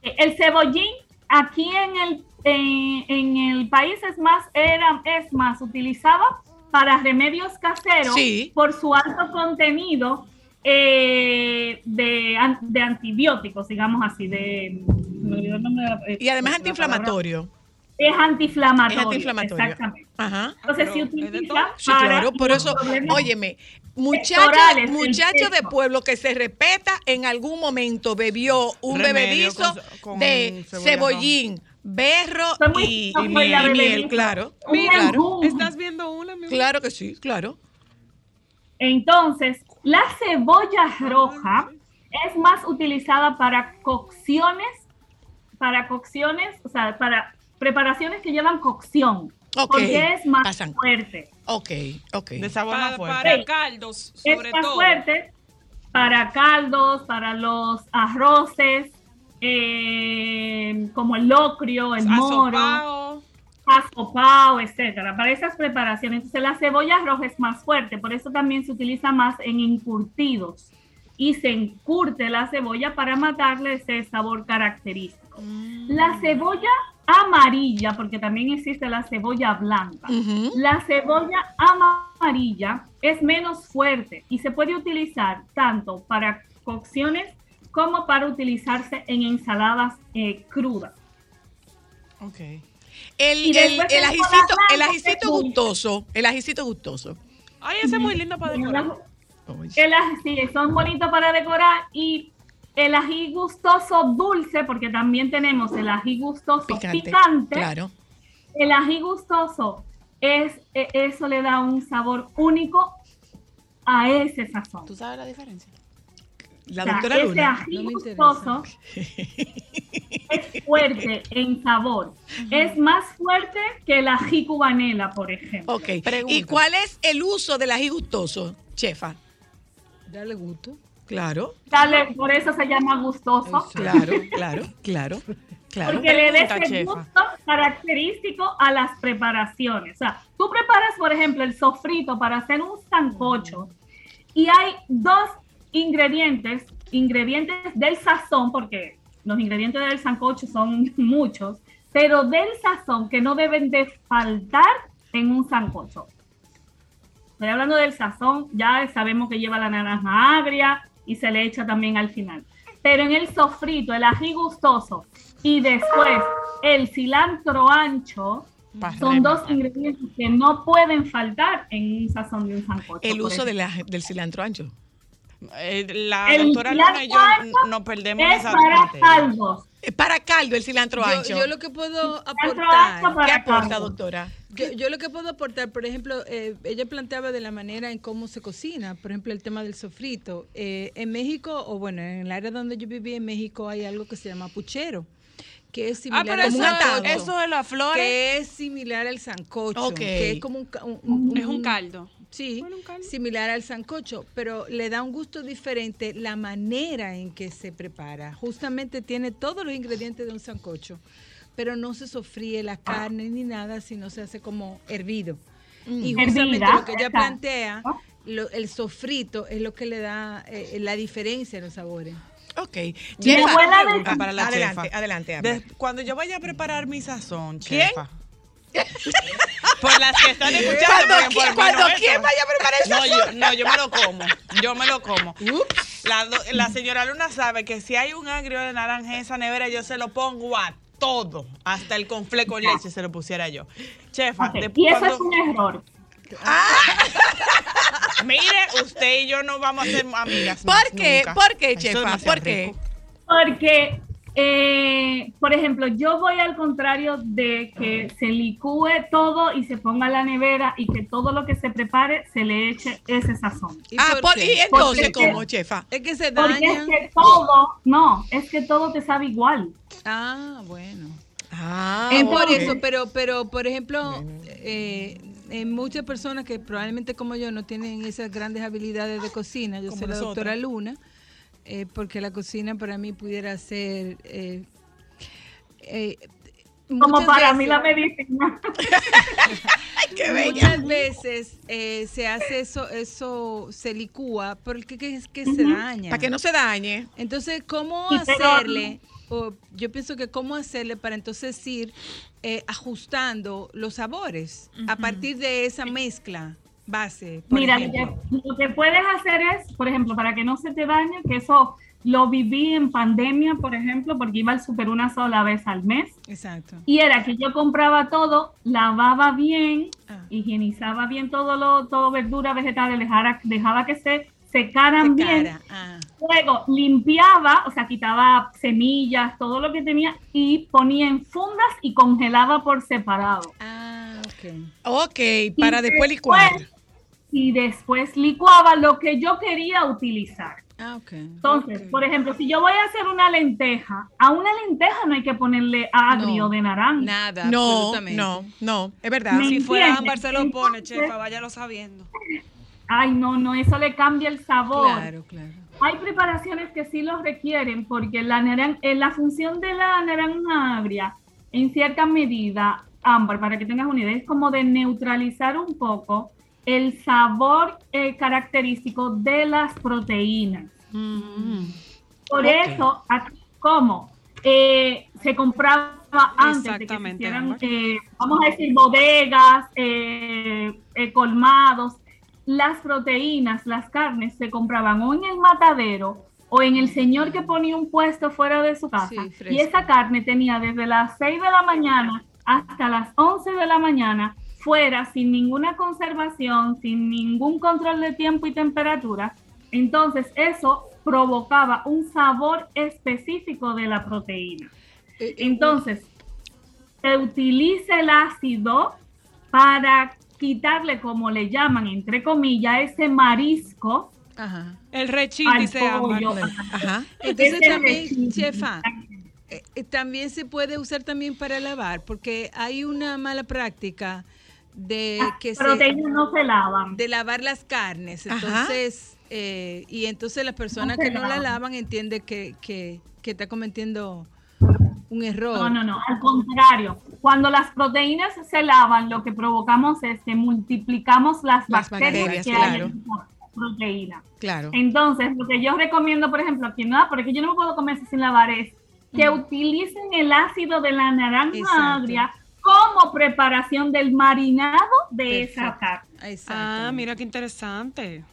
El cebollín aquí en el, en, en el país es más, era, es más utilizado para remedios caseros Sí. por su alto contenido eh, de, de antibióticos, digamos así, de... eh, Y además la antiinflamatorio. Es antiinflamatorio. Es antiinflamatorio. Exactamente. Ajá. Entonces se de utiliza. Sí, para claro, por eso, óyeme, muchacho, pectorales, el muchacho de pueblo que se respeta, en algún momento bebió un Remedio bebedizo con- con de cebollín, berro y, miel, y miel, claro. Claro. ¿Estás viendo una, mi amor? claro que sí, claro. Entonces, la cebolla roja es más utilizada para cocciones, para cocciones, o sea, para preparaciones que llevan cocción, Ok, porque es más pasan. fuerte. Ok, ok. De sabor más Para, fuerte. para caldos, Es sobre más todo. fuerte para caldos, para los arroces, eh, como el locrio, el moro, Asopao, etcétera. Para esas preparaciones, entonces la cebolla roja es más fuerte, por eso también se utiliza más en encurtidos y se encurte la cebolla para matarle ese sabor característico. La cebolla amarilla, porque también existe la cebolla blanca. Ujú. La cebolla amarilla es menos fuerte y se puede utilizar tanto para cocciones como para utilizarse en ensaladas eh, crudas. Ok. El, el, el ajicito, el ajicito gustoso, el ajicito gustoso. Ay, ese es muy lindo para decorar. El ají, sí, son bonitos para decorar y el ají gustoso dulce, porque también tenemos el ají gustoso Picante, picante. claro. El ají gustoso es e- eso le da un sabor único a ese sazón. ¿Tú sabes la diferencia? La O sea, doctora ese Luna. ají No gustoso (laughs) es fuerte en sabor. Es más fuerte que el ají cubanela, por ejemplo. Ok. ¿Y cuál es el uso del ají gustoso, chefa? Dale gusto. Claro, Dale, por eso se llama gustoso. claro, claro, claro, claro. Porque le ese chefa. gusto característico a las preparaciones. O sea, tú preparas, por ejemplo, el sofrito para hacer un sancocho y hay dos ingredientes, ingredientes del sazón, porque los ingredientes del sancocho son (laughs) muchos, pero del sazón que no deben de faltar en un sancocho. Estoy hablando del sazón, ya sabemos que lleva la naranja agria y se le echa también al final. Pero en el sofrito, el ají gustoso y después el cilantro ancho son dos ingredientes que no pueden faltar en un sazón de un sancocho. El uso de la- del cilantro ancho. Eh, la El doctora Luna y yo nos perdemos es esa para materia. caldos. Eh, Para caldo, el cilantro Yo, ancho. yo lo que puedo aportar. ¿Qué aporta, doctora? Yo, yo lo que puedo aportar, por ejemplo, eh, ella planteaba de la manera en cómo se cocina, por ejemplo, el tema del sofrito. Eh, en México, o bueno, en el área donde yo viví en México, hay algo que se llama puchero, que es Ah, similar pero al atado. eso de las flores que es similar al sancocho, que es como un, ca- un- un- Es un caldo. Sí, similar al sancocho, pero le da un gusto diferente la manera en que se prepara. Justamente tiene todos los ingredientes de un sancocho, pero no se sofríe la carne ni nada, sino se hace como hervido. Y justamente Hervida, lo que ella plantea, lo- el sofrito es lo que le da eh, la diferencia en los sabores. Ok. Chefa, pregunta para la adelante, chefa. adelante, cuando yo vaya a preparar mi sazón, ¿Quién? Por las que están escuchando. Cuando porque por quién- cuando no vaya a preparar el No, yo, no, yo me lo como. Yo me lo como. La, do- la señora Luna sabe que si hay un agrio de naranja en esa nevera, yo se lo pongo a todo. Hasta el confle con leche se lo pusiera yo. Chefa, Ok, de- Y eso cuando- es un error. (laughs) mire, usted y yo no vamos a ser amigas. ¿Por más qué? nunca. ¿Por qué, chefa? ¿Por qué? rico. Porque, eh, por ejemplo, yo voy al contrario de que se licúe todo y se ponga a la nevera y que todo lo que se prepare se le eche ese sazón. ¿Y Ah, por y entonces, Porque- ¿cómo, chefa? Es que se Porque es que todo, no, es que todo te sabe igual. Ah, bueno. Ah, Es por eso, pero, pero por ejemplo, eh, en muchas personas que probablemente como yo no tienen esas grandes habilidades de cocina, yo Como soy la doctora Luna, eh, porque la cocina para mí pudiera ser... eh, eh, Como para veces- mí la medicina. (laughs) qué bella. Muchas veces eh, se hace eso, eso se licúa porque que es que se daña. Para que no se dañe. Entonces, ¿cómo hacerle? O yo pienso que cómo hacerle para entonces ir eh, ajustando los sabores a partir de esa mezcla base. Por Mira, lo ejemplo. que, lo que puedes hacer es, por ejemplo, para que no se te dañe, que eso lo viví en pandemia, por ejemplo, porque iba al super una sola vez al mes. Exacto. Y era que yo compraba todo, lavaba bien, Ah. higienizaba bien todo lo, todo verdura, vegetales, dejara- dejaba que se secaran bien. Ah, Luego limpiaba, o sea, quitaba semillas, todo lo que tenía y ponía en fundas y congelaba por separado. ah, ok. Ok, para Y después licuar. Y después licuaba lo que yo quería utilizar. Ah. Entonces, por ejemplo, si yo voy a hacer una lenteja, a una lenteja no hay que ponerle agrio No, de naranja. Nada, No, absolutamente. no, no, es verdad. Si fuera. Ámbar se lo pone, Entonces- chefa, váyalo sabiendo. Ay, no, no, eso le cambia el sabor. Claro, claro. Hay preparaciones que sí los requieren porque la, naran- eh, la función de la naranja agria, en cierta medida, ámbar, para que tengas una idea, es como de neutralizar un poco el sabor eh, característico de las proteínas. Por eso, aquí, como eh, se compraba antes de que se hicieran, eh, vamos a decir, bodegas, eh, eh, colmados, las proteínas, las carnes se compraban o en el matadero o en el señor que ponía un puesto fuera de su casa. Sí, y esa carne tenía desde las 6 de la mañana hasta las 11 de la mañana fuera sin ninguna conservación, sin ningún control de tiempo y temperatura. Entonces eso provocaba un sabor específico de la proteína. Eh, eh, Entonces, se utiliza el ácido para quitarle, como le llaman, entre comillas, ese marisco Ajá. El dice Ámbar. pollo. Ajá. Entonces Ese también, rechín. chefa, eh, eh, también se puede usar también para lavar, porque hay una mala práctica de que se, proteínas no se lavan. de lavar las carnes. Ajá. Entonces, eh, y entonces las personas No se que no la lavan. entienden que, que, que está cometiendo un error. No, no, no, al contrario. Cuando las proteínas se lavan, lo que provocamos es que multiplicamos las, Las bacterias, bacterias, que claro. hay en esa proteína. Claro. Entonces, lo que yo recomiendo, por ejemplo, a quien no, porque yo no me puedo comer eso sin lavar, es que utilicen el ácido de la naranja Exacto. agria como preparación del marinado de esa carne. Exacto. Ah, mira qué interesante.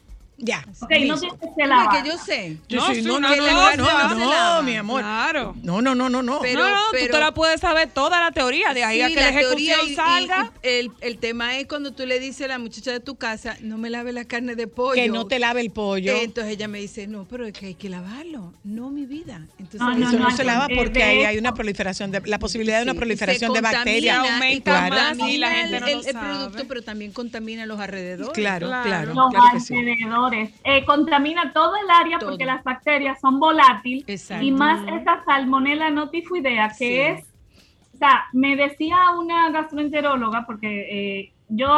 Ya. Ok, no tienes que lavar. que yo sé. Yo No, sí, no, no, no, no, se no, mi amor. Claro. No, no, no, no, no. Pero- no, no, tú pero- te la puedes saber toda la teoría, de ahí a que la, teoría ejecución y- salga. y el, el tema es cuando tú le dices a la muchacha de tu casa, no me lave la carne de pollo. que no te lave el pollo. Entonces ella me dice, no, pero es que hay que lavarlo. No, mi vida. Entonces, No, Eso no, no, se lava eh, porque ahí hay una proliferación de la posibilidad de una proliferación de bacterias. aumenta Claro. más y la gente no el, producto, pero también contamina los alrededores. Claro, Claro. claro que sí. Eh, contamina todo el área Todo. porque las bacterias son volátiles Exacto. y más esa salmonella notifoidea que Sí. es, o sea, me decía una gastroenteróloga porque eh, yo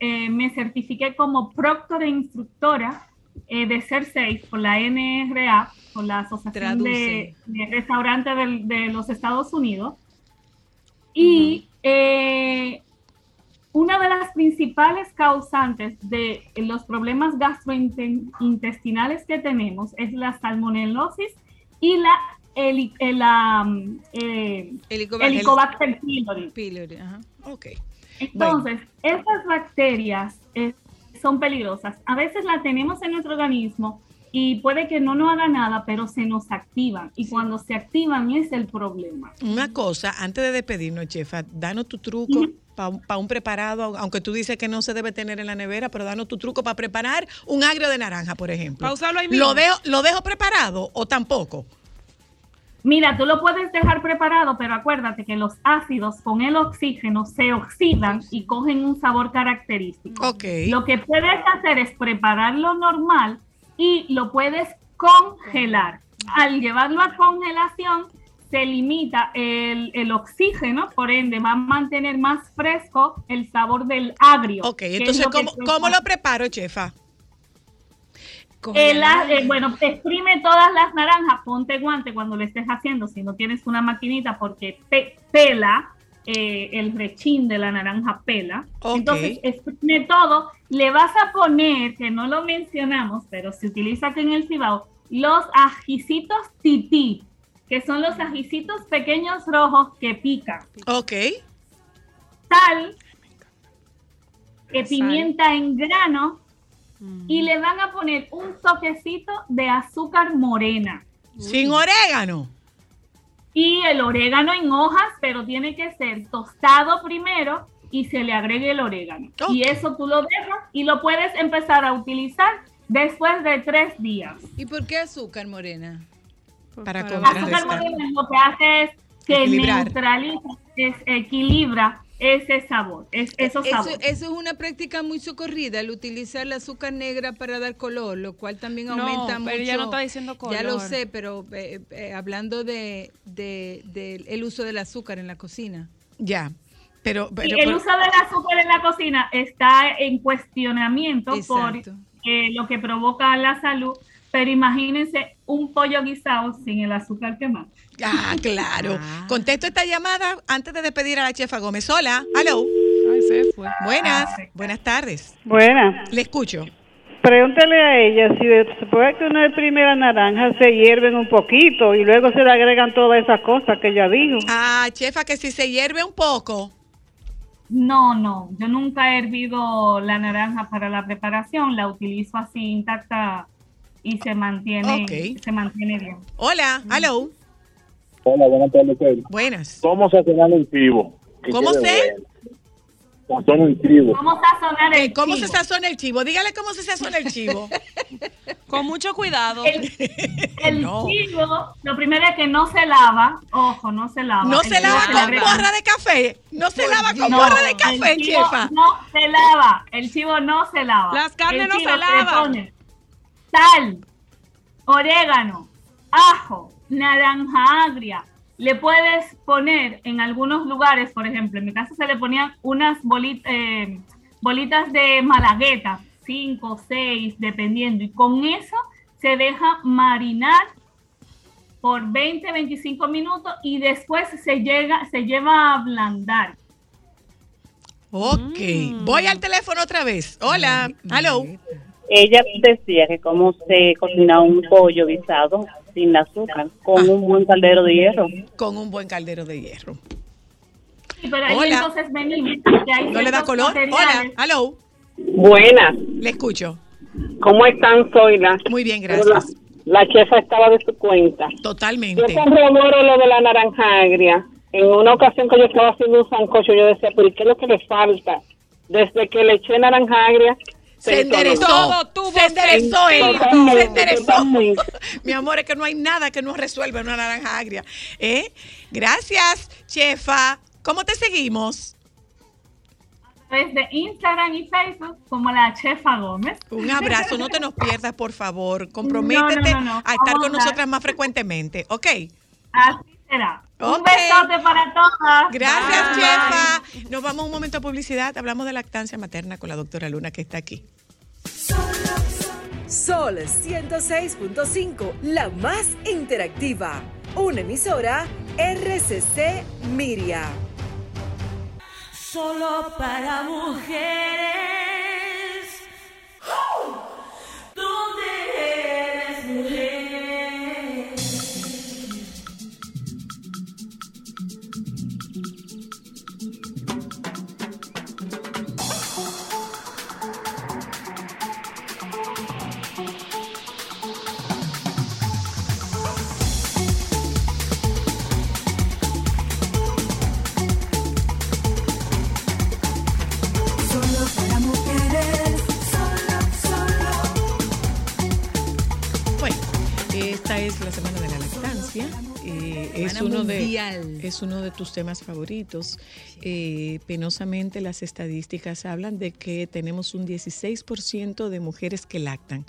eh, me certifiqué como proctor e instructora eh, de ser safe por la NRA, por la Asociación de, de Restaurantes del- de los Estados Unidos. Y eh, una de las principales causantes de los problemas gastrointestinales que tenemos es la salmonelosis y la, heli- eh, la mm, eh, Helicobacter Helicobacter pylori. pylori, ajá. Ok. Entonces, estas bacterias eh, son peligrosas. A veces las tenemos en nuestro organismo y puede que no nos haga nada, pero se nos activan. Y cuando se activan es el problema. Una cosa, antes de despedirnos, chefa, danos tu truco para un preparado, aunque tú dices que no se debe tener en la nevera, pero danos tu truco para preparar un agrio de naranja, por ejemplo. Pa' usarlo ahí mismo. ¿Lo dejo, ¿Lo dejo preparado o tampoco? Mira, tú lo puedes dejar preparado, pero acuérdate que los ácidos con el oxígeno se oxidan y cogen un sabor característico. Ok. Lo que puedes hacer es prepararlo normal y lo puedes congelar. Al llevarlo a congelación, se limita el, el oxígeno, por ende va a mantener más fresco el sabor del agrio. Ok, entonces, lo ¿cómo, lo preparo, chefa? El eh, bueno, exprime todas las naranjas, ponte guante cuando lo estés haciendo, si no tienes una maquinita, porque pe- pela, eh, el rechín de la naranja pela. Entonces, exprime todo, le vas a poner, que no lo mencionamos, pero se utiliza aquí en el Cibao, los ajicitos tití, que son los ajicitos pequeños rojos que pican. Ok. Sal, eh, pimienta en grano, y le van a poner un toquecito de azúcar morena. Sin orégano. Y el orégano en hojas, pero tiene que ser tostado primero y se le agregue el orégano. Y eso tú lo dejas y lo puedes empezar a utilizar después de tres días. ¿Y por qué azúcar morena? Para Azúcar contrarrestar. morena lo que hace es que Equilibrar. neutraliza, es, equilibra ese sabor, es, esos Eso, sabores. eso es una práctica muy socorrida, el utilizar el azúcar negra para dar color, lo cual también No, aumenta pero mucho. ella no está diciendo Ya lo color. sé, pero eh, eh, hablando de, el uso del azúcar en la cocina. Ya. Pero, el pero- uso del azúcar en la cocina está en cuestionamiento por eh, lo que provoca la salud, pero imagínense un pollo guisado sin el azúcar quemado. Ah, claro. Contesto esta llamada antes de despedir a la chefa Gómez. Hola, hello. Ay, se fue. Buenas, buenas tardes. Buenas. Le escucho. Pregúntale a ella si después que una primera naranja se hierven un poquito y luego se le agregan todas esas cosas que ella dijo. Ah, chefa, que si se hierve un poco. No, no, yo nunca he hervido la naranja para la preparación, la utilizo así intacta y se mantiene, se mantiene bien. Hola, hello. Hola, buenas tardes. Pedro. Buenas. ¿Cómo sazonar el chivo? ¿Cómo se? bueno. Sazona el chivo. ¿Cómo sazonar el ¿Cómo chivo? se sazona el chivo? Dígale cómo se sazona el chivo. (laughs) Con mucho cuidado. El, el No. chivo, lo primero es que no se lava, ojo, no se lava. No El se lava con agrega- borra de café. No se lava con No, borra de el café, chivo chefa. No se lava, el chivo no se lava. Las carnes El no se lavan. Sal, orégano, ajo, naranja agria. Le puedes poner en algunos lugares, por ejemplo, en mi casa se le ponían unas bolitas, bolitas de malagueta, 5, 6, dependiendo, y con eso se deja marinar por 20, 25 minutos y después se, llega, se lleva a ablandar. Ok, voy al teléfono otra vez. Hola, hello. Ella decía que cómo se cocina un pollo guisado sin azúcar, con un buen caldero de hierro. Con un buen caldero de hierro. Sí, pero ahí Hola. entonces venimos. ¿No le da color? Hola, materiales- hello. Buenas. Le escucho. ¿Cómo están, Zoila? Muy bien, gracias. La, la chefa estaba de su cuenta. Yo Totalmente. corroboro lo de la naranja agria. En una ocasión que yo estaba haciendo un sancocho, yo decía, pero ¿y ¿qué es lo que le falta? Desde que le eché naranja agria, Se enderezó. detonó. se enderezó él. Se enderezó. (laughs) Mi amor, es que no hay nada que no resuelva una naranja agria. ¿Eh? Gracias, chefa. ¿Cómo te seguimos? a través de Instagram y Facebook como la Chefa Gómez. Un abrazo, no te nos pierdas, por favor. Comprométete (laughs) No, no, no, no. a estar Vamos con a- nosotras más frecuentemente, ¿ok? Así será. Un besote para todas. Gracias, Bye. chefa. Nos vamos a un momento a publicidad. Hablamos de lactancia materna con la doctora Luna, que está aquí. Sol 106.5, la más interactiva. Una emisora RCC Miria. Solo para mujeres. ¿Dónde eres mujer? Es, uno de, es uno de tus temas favoritos. Eh, penosamente las estadísticas hablan de que tenemos un 16% de mujeres que lactan.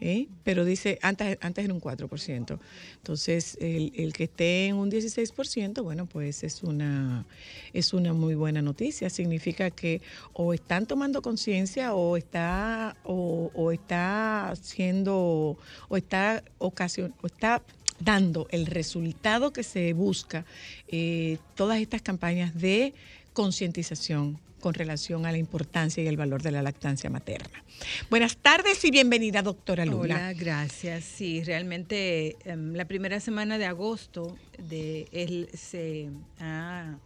¿eh? Pero dice, antes, antes era un 4%. Entonces, el, el que esté en un 16%, bueno, pues es una, es una muy buena noticia. Significa que o están tomando conciencia o está, o, o está siendo, o está ocasión, o está dando el resultado que se busca eh, todas estas campañas de concientización con relación a la importancia y el valor de la lactancia materna. Buenas tardes y bienvenida, doctora Luna. Hola, gracias. Sí, realmente em, la primera semana de agosto de se ha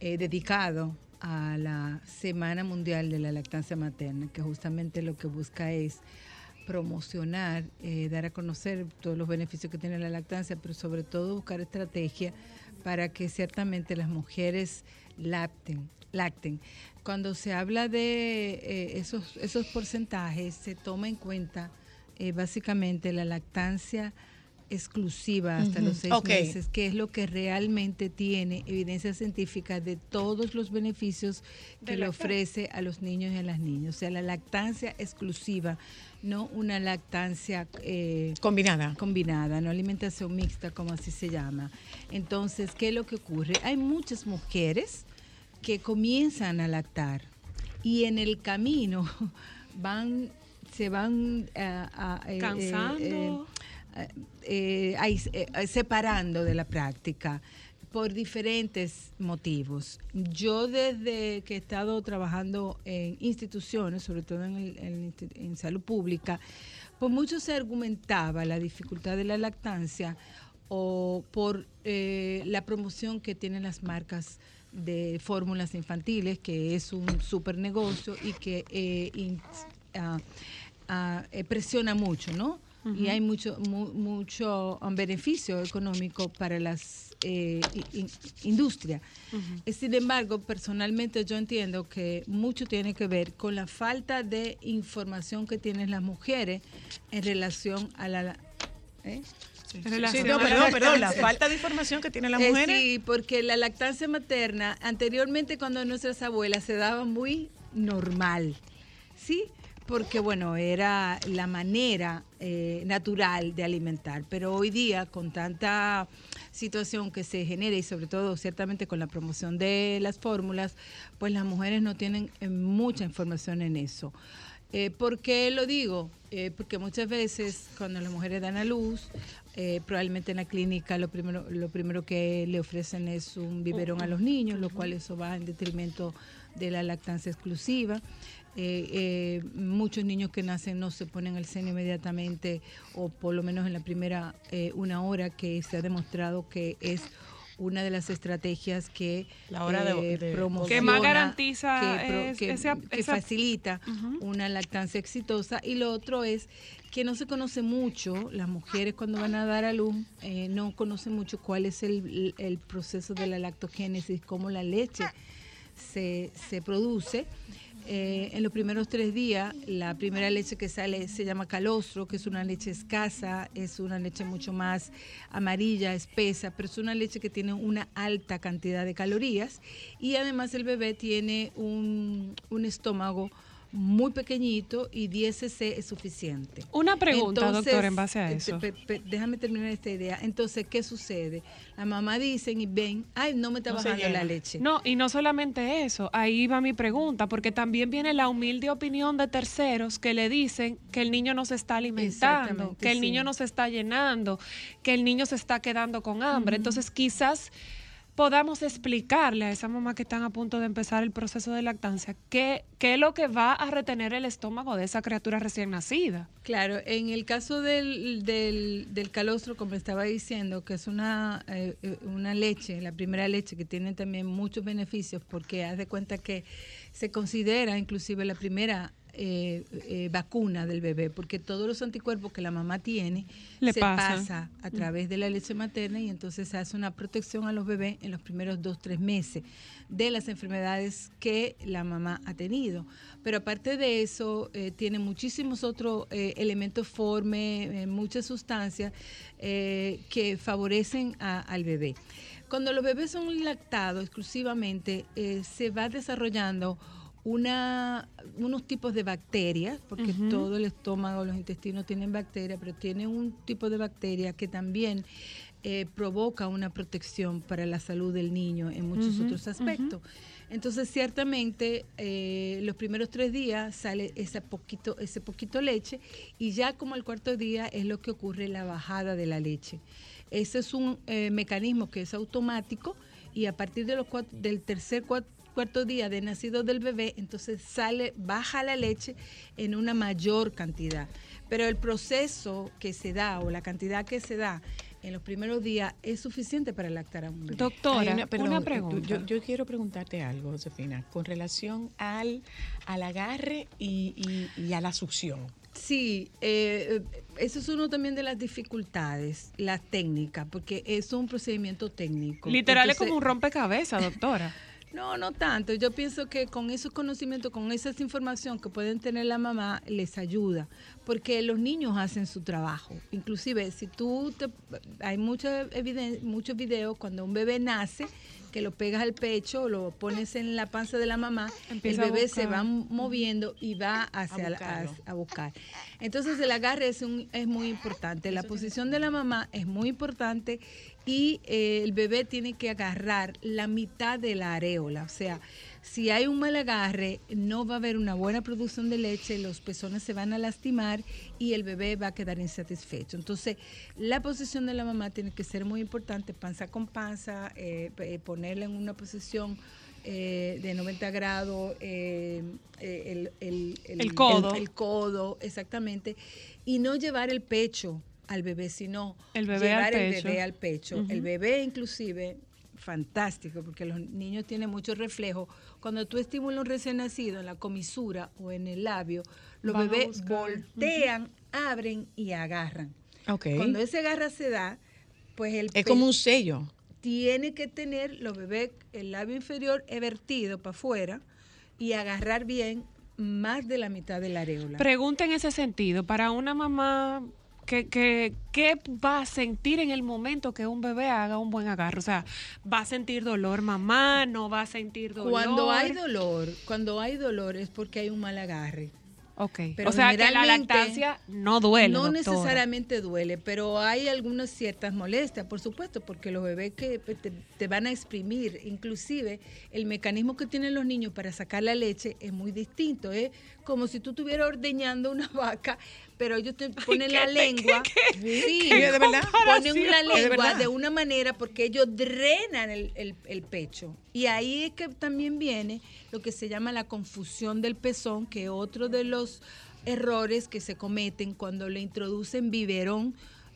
eh, dedicado a la Semana Mundial de la Lactancia Materna, que justamente lo que busca es promocionar, eh, dar a conocer todos los beneficios que tiene la lactancia, pero sobre todo buscar estrategia para que ciertamente las mujeres lacten. lacten. Cuando se habla de eh, esos, esos porcentajes, se toma en cuenta eh, básicamente la lactancia exclusiva hasta los seis meses, que es lo que realmente tiene evidencia científica de todos los beneficios que le ofrece a los niños y a las niñas. O sea, la lactancia exclusiva, no una lactancia eh, combinada. Combinada, no alimentación mixta, como así se llama. Entonces, ¿qué es lo que ocurre? Hay muchas mujeres que comienzan a lactar y en el camino (laughs) van, se van a- a- eh, eh, Cansando. eh, eh, ahí, eh, separando de la práctica por diferentes motivos. Yo desde que he estado trabajando en instituciones, sobre todo en, el- en en salud pública, pues mucho se argumentaba la dificultad de la lactancia o por eh, la promoción que tienen las marcas de fórmulas infantiles, que es un super negocio y que eh, in- ah, ah, eh, presiona mucho, ¿no? Y hay mucho mu- mucho um, beneficio económico para las eh, in- industria. Eh, Sin embargo, personalmente yo entiendo que mucho tiene que ver con la falta de información que tienen las mujeres en relación a la... ¿eh? Sí, no, perdón, perdón, la falta de información que tienen las Eh, mujeres. sí, porque la lactancia materna, anteriormente cuando nuestras abuelas se daba muy normal, ¿sí? Porque bueno, era la manera eh, natural de alimentar. Pero hoy día, con tanta situación que se genera y sobre todo ciertamente con la promoción de las fórmulas, pues las mujeres no tienen eh, mucha información en eso. Eh, ¿Por qué lo digo? Eh, porque muchas veces cuando las mujeres dan a luz, probablemente en la clínica lo primero, lo primero que le ofrecen es un biberón a los niños, lo cual eso va en detrimento de la lactancia exclusiva. Eh, eh, muchos niños que nacen no se ponen el seno inmediatamente o por lo menos en la primera eh, una hora que se ha demostrado que es una de las estrategias que La hora de- eh, de- promociona, Que más garantiza que, pro- es- que- esa- que esa- facilita una lactancia exitosa. Y lo otro es que no se conoce mucho, las mujeres cuando van a dar a luz eh, no conocen mucho cuál es el, el proceso de la lactogénesis, cómo la leche se, se produce. Eh, en los primeros tres días, la primera leche que sale se llama calostro, que es una leche escasa, es una leche mucho más amarilla, espesa, pero es una leche que tiene una alta cantidad de calorías. Y además el bebé tiene un, un estómago muy pequeñito y 10 cc es suficiente. Una pregunta, doctor, en base a eso. pe- pe- déjame terminar esta idea. Entonces, ¿qué sucede? La mamá dicen y ven, ay, no me está No bajando la leche. No, y no solamente eso, ahí va mi pregunta, porque también viene la humilde opinión de terceros que le dicen que el niño no se está alimentando, que el sí. niño no se está llenando, que el niño se está quedando con hambre. Entonces, quizás podamos explicarle a esa mamá que están a punto de empezar el proceso de lactancia qué, qué es lo que va a retener el estómago de esa criatura recién nacida. Claro, en el caso del, del, del calostro, como estaba diciendo, que es una, eh, eh, una leche, la primera leche que tiene también muchos beneficios, porque haz de cuenta que se considera inclusive la primera eh, eh, vacuna del bebé, porque todos los anticuerpos que la mamá tiene Le se pasa a través de la leche materna y entonces se hace una protección a los bebés en los primeros dos, tres meses de las enfermedades que la mamá ha tenido. Pero aparte de eso, eh, tiene muchísimos otros elementos forme, muchas sustancias que favorecen a- al bebé. Cuando los bebés son lactados exclusivamente, se va desarrollando una, unos tipos de bacterias, porque todo el estómago, los intestinos tienen bacterias, pero tiene un tipo de bacteria que también eh, provoca una protección para la salud del niño en muchos otros aspectos. Entonces, ciertamente, eh, los primeros tres días sale ese poquito, ese poquito leche y ya como el cuarto día es lo que ocurre la bajada de la leche. Ese es un eh, mecanismo que es automático y a partir de los cuat- del tercer cuat- cuarto día de nacido del bebé, entonces sale, baja la leche en una mayor cantidad. Pero el proceso que se da o la cantidad que se da en los primeros días es suficiente para lactar a un bebé. Hay una, perdón, una tú- pregunta. Yo, yo quiero preguntarte algo, Josefina, con relación al, al agarre y, y- y a la succión. Sí, eh, eh, eso es uno también de las dificultades, la técnica, porque es un procedimiento técnico. Literal es como un rompecabezas, doctora. (laughs) No, no tanto. Yo pienso que con esos conocimientos, con esa información que pueden tener la mamá, les ayuda, porque los niños hacen su trabajo. Inclusive, si tú te, hay eviden- muchos videos cuando un bebé nace que lo pegas al pecho o lo pones en la panza de la mamá, Empieza el bebé se va moviendo y va hacia a buscar. Entonces el agarre es, un- es muy importante. La posición de la mamá es muy importante y eh, el bebé tiene que agarrar la mitad de la areola. O sea, si hay un mal agarre, no va a haber una buena producción de leche, los pezones se van a lastimar y el bebé va a quedar insatisfecho. Entonces, la posición de la mamá tiene que ser muy importante, panza con panza, eh, eh, ponerla en una posición eh, de 90 grados, eh, el, El codo. el codo, exactamente, y no llevar el pecho al bebé, sino El bebé llevar el bebé al pecho. El bebé inclusive, fantástico, porque los niños tienen mucho reflejo. Cuando tú estimulas un recién nacido en la comisura o en el labio, los Van bebés voltean, abren y agarran. Cuando ese agarra se da, pues el Es como un sello. tiene que tener los bebés el labio inferior evertido para afuera y agarrar bien más de la mitad de la areola. Pregunta en ese sentido, para una mamá, ¿qué, qué, qué va a sentir en el momento que un bebé haga un buen agarro? O sea, ¿va a sentir dolor mamá? ¿No va a sentir dolor? Cuando hay dolor, cuando hay dolor es porque hay un mal agarre. Ok. Pero o sea que la lactancia no duele. No doctora. necesariamente duele, pero hay algunas ciertas molestias, por supuesto, porque los bebés que te, te van a exprimir, inclusive el mecanismo que tienen los niños para sacar la leche es muy distinto. Es como si tú estuvieras ordeñando una (laughs) vaca, pero ellos te ponen ¿qué la te- lengua. qué- qué- sí, (laughs) qué de verdad? ponen la lengua de una manera porque ellos drenan el, el- el pecho. Y ahí es que también viene lo que se llama la confusión del pezón, que es otro de los errores que se cometen cuando le introducen biberón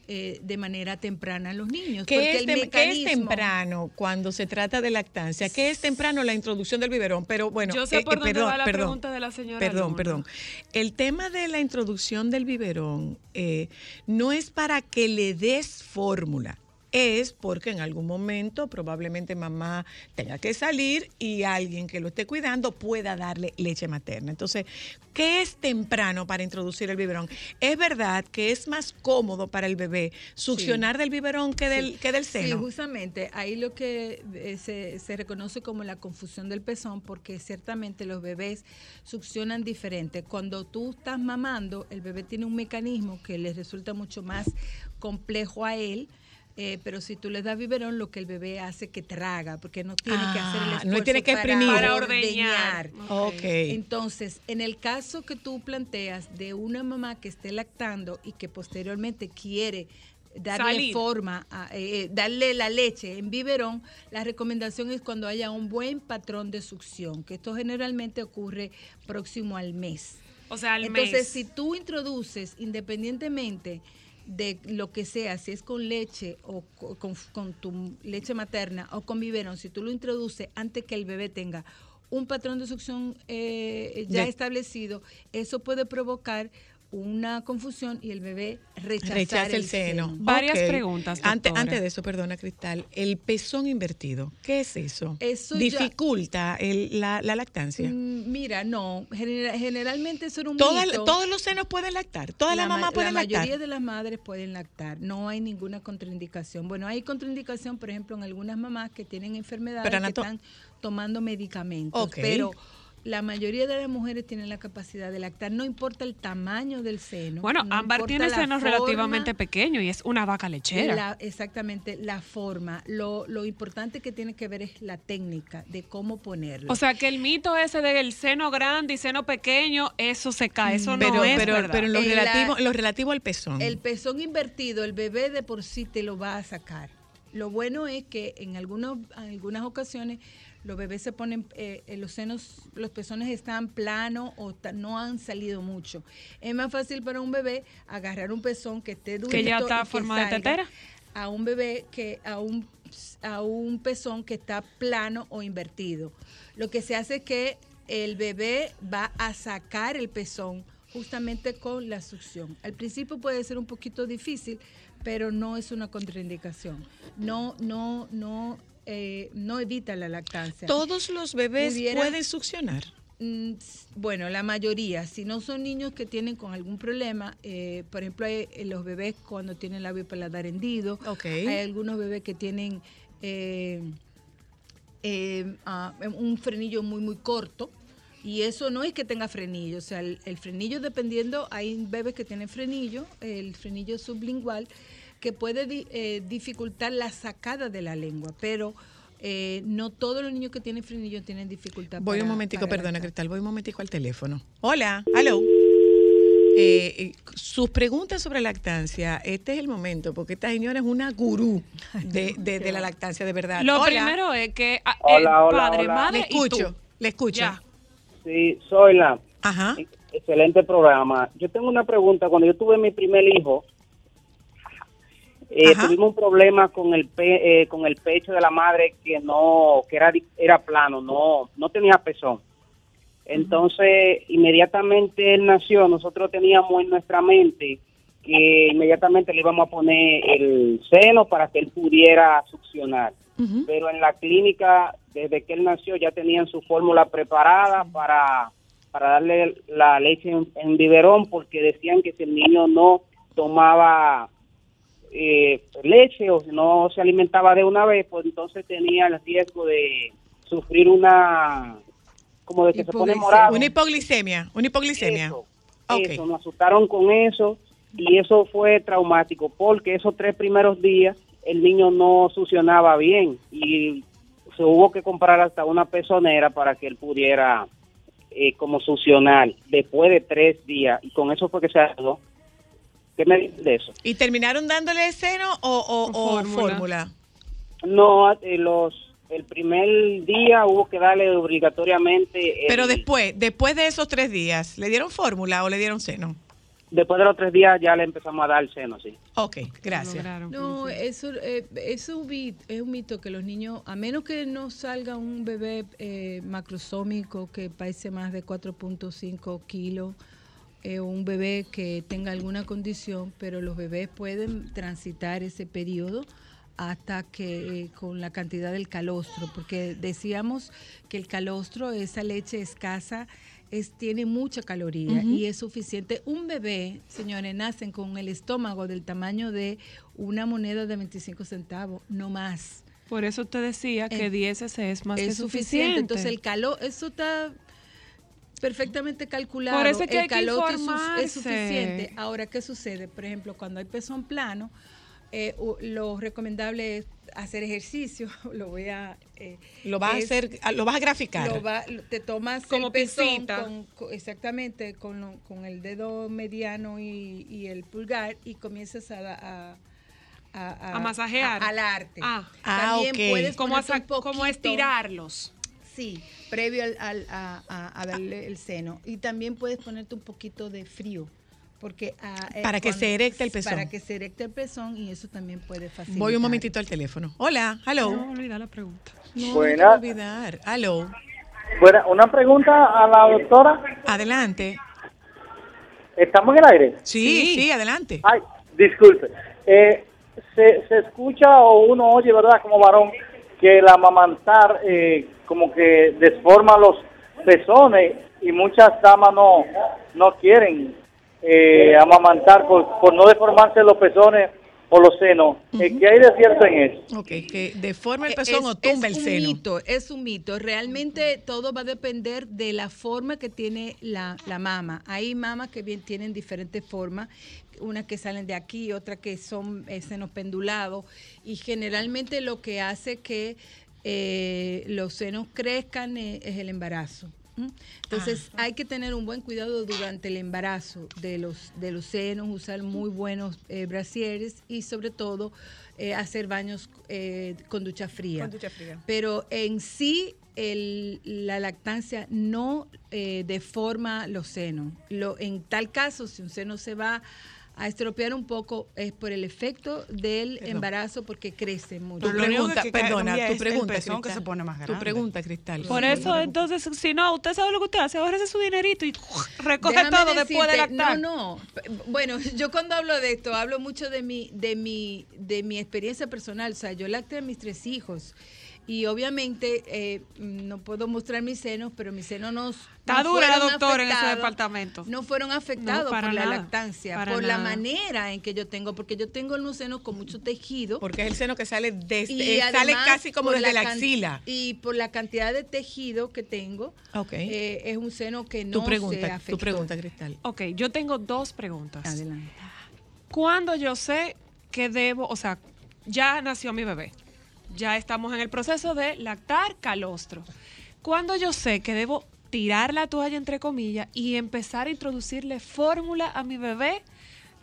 eh, de manera temprana a los niños. ¿Qué porque es, el tem- qué es mecanismo- temprano cuando se trata de lactancia? ¿Qué es temprano la introducción del biberón? Pero bueno, Yo sé eh, por eh, dónde perdón, va la perdón, pregunta de la señora Perdón, Luna. perdón. El tema de la introducción del biberón eh, no es para que le des fórmula. Es porque en algún momento probablemente mamá tenga que salir y alguien que lo esté cuidando pueda darle leche materna. Entonces, ¿qué es temprano para introducir el biberón? Es verdad que es más cómodo para el bebé succionar del biberón que del, Sí. que del Sí, seno. justamente ahí lo que eh, se, se reconoce como la confusión del pezón, porque ciertamente los bebés succionan diferente. Cuando tú estás mamando, el bebé tiene un mecanismo que le resulta mucho más complejo a él. Eh, pero si tú le das biberón, lo que el bebé hace que traga, porque no tiene que hacer el Ah, esfuerzo no tiene que para, exprimir. Para ordeñar. Entonces, en el caso que tú planteas de una mamá que esté lactando y que posteriormente quiere darle Salir. forma, a- eh, eh, darle la leche en biberón, la recomendación es cuando haya un buen patrón de succión, que esto generalmente ocurre próximo al mes. O sea, al Entonces, mes. si tú introduces, independientemente de lo que sea, si es con leche o co- con, con tu leche materna o con biberón, si tú lo introduces antes que el bebé tenga un patrón de succión eh, ya De- establecido, eso puede provocar una confusión y el bebé rechazar Rechaza el seno. Varias preguntas, Antes, antes de eso, perdona, Cristal, el pezón invertido, ¿qué es eso? Eso ya- Dificulta el- la, la lactancia. Mm, Mira, no, genera- generalmente eso era un mito. todos los senos pueden lactar, todas las ma- mamás pueden La lactar. mayoría de las madres pueden lactar, no hay ninguna contraindicación. Bueno, hay contraindicación, por ejemplo, en algunas mamás que tienen enfermedades que están tomando medicamentos, Ok. pero la mayoría de las mujeres tienen la capacidad de lactar, no importa el tamaño del seno. Bueno, no Ámbar tiene la senos forma, relativamente pequeños y es una vaca lechera. la- exactamente, la forma. Lo, lo importante que tiene que ver es la técnica de cómo ponerlo. O sea, que el mito ese del seno grande y seno pequeño, eso se cae, eso pero, no es pero, verdad. pero en lo la- relativo, en lo relativo al pezón. El pezón invertido, el bebé de por sí te lo va a sacar. Lo bueno es que en algunos, en algunas ocasiones los bebés se ponen, eh, los senos, los pezones están planos o no han salido mucho. Es más fácil para un bebé agarrar un pezón que esté duro Que ya está formado de tetera. a un bebé que a un a un pezón que está plano o invertido. Lo que se hace es que el bebé va a sacar el pezón justamente con la succión. Al principio puede ser un poquito difícil, pero no es una contraindicación. No, no, no, eh, no evita la lactancia. Todos los bebés Pudiera- pueden succionar. Mm, Bueno, la mayoría, si no son niños que tienen con algún problema, eh, por ejemplo, hay, eh, los bebés cuando tienen labio paladar hendido, hay algunos bebés que tienen eh, eh, ah, un frenillo muy, muy corto, y eso no es que tenga frenillo, o sea, el, el frenillo dependiendo, hay bebés que tienen frenillo, el frenillo sublingual, que puede di- eh, dificultar la sacada de la lengua, pero eh, no todos los niños que tienen frenillo tienen dificultad. Voy un momentico, para perdona. Cristal, voy un momentico al teléfono. Hola, hello. Eh, eh, sus preguntas sobre lactancia, este es el momento, porque esta señora es una gurú de, de- de la lactancia, de verdad. Lo Hola. primero es que ah, Hola, el hola, padre, hola. madre Le y tú. escucho, le escucho. Ya. Sí, soy la. Ajá. Excelente programa. Yo tengo una pregunta. Cuando yo tuve mi primer hijo, eh, tuvimos un problema con el pe- eh, con el pecho de la madre que no que era era plano, no no tenía pezón. Entonces, inmediatamente él nació, nosotros teníamos en nuestra mente que inmediatamente le íbamos a poner el seno para que él pudiera succionar. Pero en la clínica, desde que él nació, ya tenían su fórmula preparada para, para darle la leche en, en biberón, porque decían que si el niño no tomaba eh, leche o si no se alimentaba de una vez, pues entonces tenía el riesgo de sufrir una, como de que se pone morado. Una hipoglicemia, una hipoglicemia. Eso, nos asustaron con eso y eso fue traumático porque esos tres primeros días el niño no succionaba bien y se hubo que comprar hasta una pezonera para que él pudiera eh, como succionar después de tres días y con eso fue que se ayudó. ¿Qué me dices de eso? ¿Y terminaron dándole seno o, o- o fórmula? No, eh, los el primer día hubo que darle obligatoriamente el- Pero después, después de esos tres días, ¿le dieron fórmula o le dieron seno? después de los tres días ya le empezamos a dar el seno, sí. Ok, gracias. No, eso, eh, eso es un mit- es un mito que los niños, a menos que no salga un bebé eh, macrosómico que pese más de 4.5 kilos, eh, un bebé que tenga alguna condición, pero los bebés pueden transitar ese periodo hasta que eh, con la cantidad del calostro, porque decíamos que el calostro, esa leche escasa, es, tiene mucha caloría y es suficiente. Un bebé, señores, nacen con el estómago del tamaño de una moneda de 25 centavos, no más. Por eso te decía que Eh, 10 cc es más es que suficiente. Entonces el calor, eso está perfectamente calculado. Por eso es que el hay que calor es suficiente. Ahora, ¿qué sucede? Por ejemplo, cuando hay pezón plano, eh, lo recomendable es hacer ejercicio. (laughs) Lo voy a... eh, Lo vas a hacer, ah, lo vas a graficar. lo va- lo- te tomas Como el pezón con- con- exactamente con, con el dedo mediano y, y el pulgar y comienzas a, a, a, A masajear. a- alarte. Ah. Ah, También ok. puedes Como, un poquito- como estirarlos. Sí, previo al, al- a, a- a darle el seno. Y también puedes ponerte un poquito de frío. Porque, ah, eh, Para que se erecte el pezón. Para que se erecte el pezón y eso también puede facilitar. Voy un momentito al teléfono. Hola, hello. No, olvida la pregunta. No, Buena. no olvidar. Hello. Bueno, una pregunta a la doctora. Adelante. ¿Estamos en el aire? Sí, sí, adelante. Ay, disculpe. Eh, se, se escucha o uno oye, ¿verdad? Como varón, que el amamantar eh, como que desforma los pezones y muchas damas no, no quieren eh, amamantar por, por no deformarse los pezones o los senos. Eh, ¿Qué hay de cierto en eso? Ok, que deforma el pezón es, o tumba es el un seno. mito, es un mito. Realmente todo va a depender de la forma que tiene la, la mama. Hay mamas que bien tienen diferentes formas, unas que salen de aquí, otras que son eh, senos pendulados, y generalmente lo que hace que eh, los senos crezcan eh, es el embarazo. Entonces hay que tener un buen cuidado durante el embarazo de los, de los senos, usar muy buenos eh, brasieres y sobre todo eh, hacer baños eh, con ducha fría. Con ducha fría. Pero en sí el- la lactancia no eh, deforma los senos. Lo, en tal caso, si un seno se va a estropear un poco, es por el efecto del Perdón. embarazo porque crece mucho. Tu pregunta, que perdona, tu pregunta, pezón que Cristal. se pone más Tu grande. pregunta, Cristal. Por eso, entonces, si no, usted sabe lo que usted hace, ahorrese su dinerito y recoge Déjame todo después de lactar. No, no. Bueno, (laughs) yo cuando hablo de esto, hablo mucho de mi, de mi, de mi experiencia personal. O sea, yo lacté a mis tres hijos. Y obviamente eh, no puedo mostrar mis senos, pero mis senos no, Está no dura la doctora en ese departamento. No fueron afectados No, para por la lactancia, para por la manera en que yo tengo, porque yo tengo unos senos con mucho tejido. Porque es el seno que sale desde, Y eh, sale casi como desde la, axila. Y por la cantidad de tejido que tengo, eh, es un seno que no tu se afectó. tu pregunta, Cristal. Ok, yo tengo dos preguntas. Adelante. ¿Cuándo yo sé que debo, o sea, ya nació mi bebé? Ya estamos en el proceso de lactar calostro. ¿Cuándo yo sé que debo tirar la toalla, entre comillas, y empezar a introducirle fórmula a mi bebé?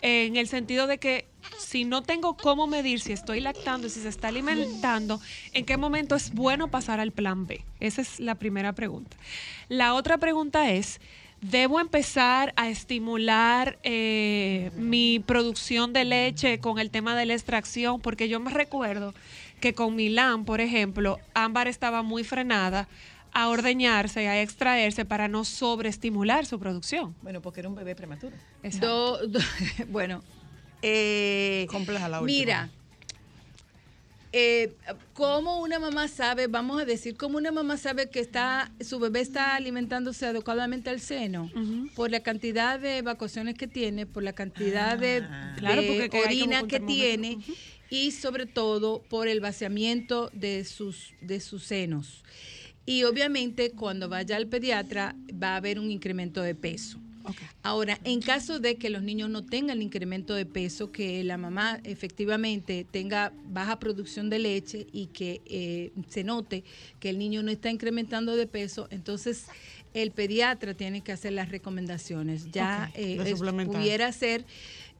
En el sentido de que si no tengo cómo medir si estoy lactando, si se está alimentando, ¿en qué momento es bueno pasar al plan B? Esa es la primera pregunta. La otra pregunta es, ¿debo empezar a estimular eh, mi producción de leche con el tema de la extracción? Porque yo me recuerdo que con Milán, por ejemplo, Ámbar estaba muy frenada a ordeñarse, a extraerse para no sobreestimular su producción. Bueno, porque era un bebé prematuro. Do- do- (laughs) bueno, eh, Compleja la última. mira, eh, ¿cómo una mamá sabe, vamos a decir, cómo una mamá sabe que está, su bebé está alimentándose adecuadamente al seno? Por la cantidad de evacuaciones que tiene, por la cantidad de, Ah. Claro, de porque que orina como y sobre todo por el vaciamiento de sus, de sus senos. Y obviamente cuando vaya al pediatra va a haber un incremento de peso. Ahora, en caso de que los niños no tengan incremento de peso, que la mamá efectivamente tenga baja producción de leche y que eh, se note que el niño no está incrementando de peso, entonces el pediatra tiene que hacer las recomendaciones. Ya eh, pudiera ser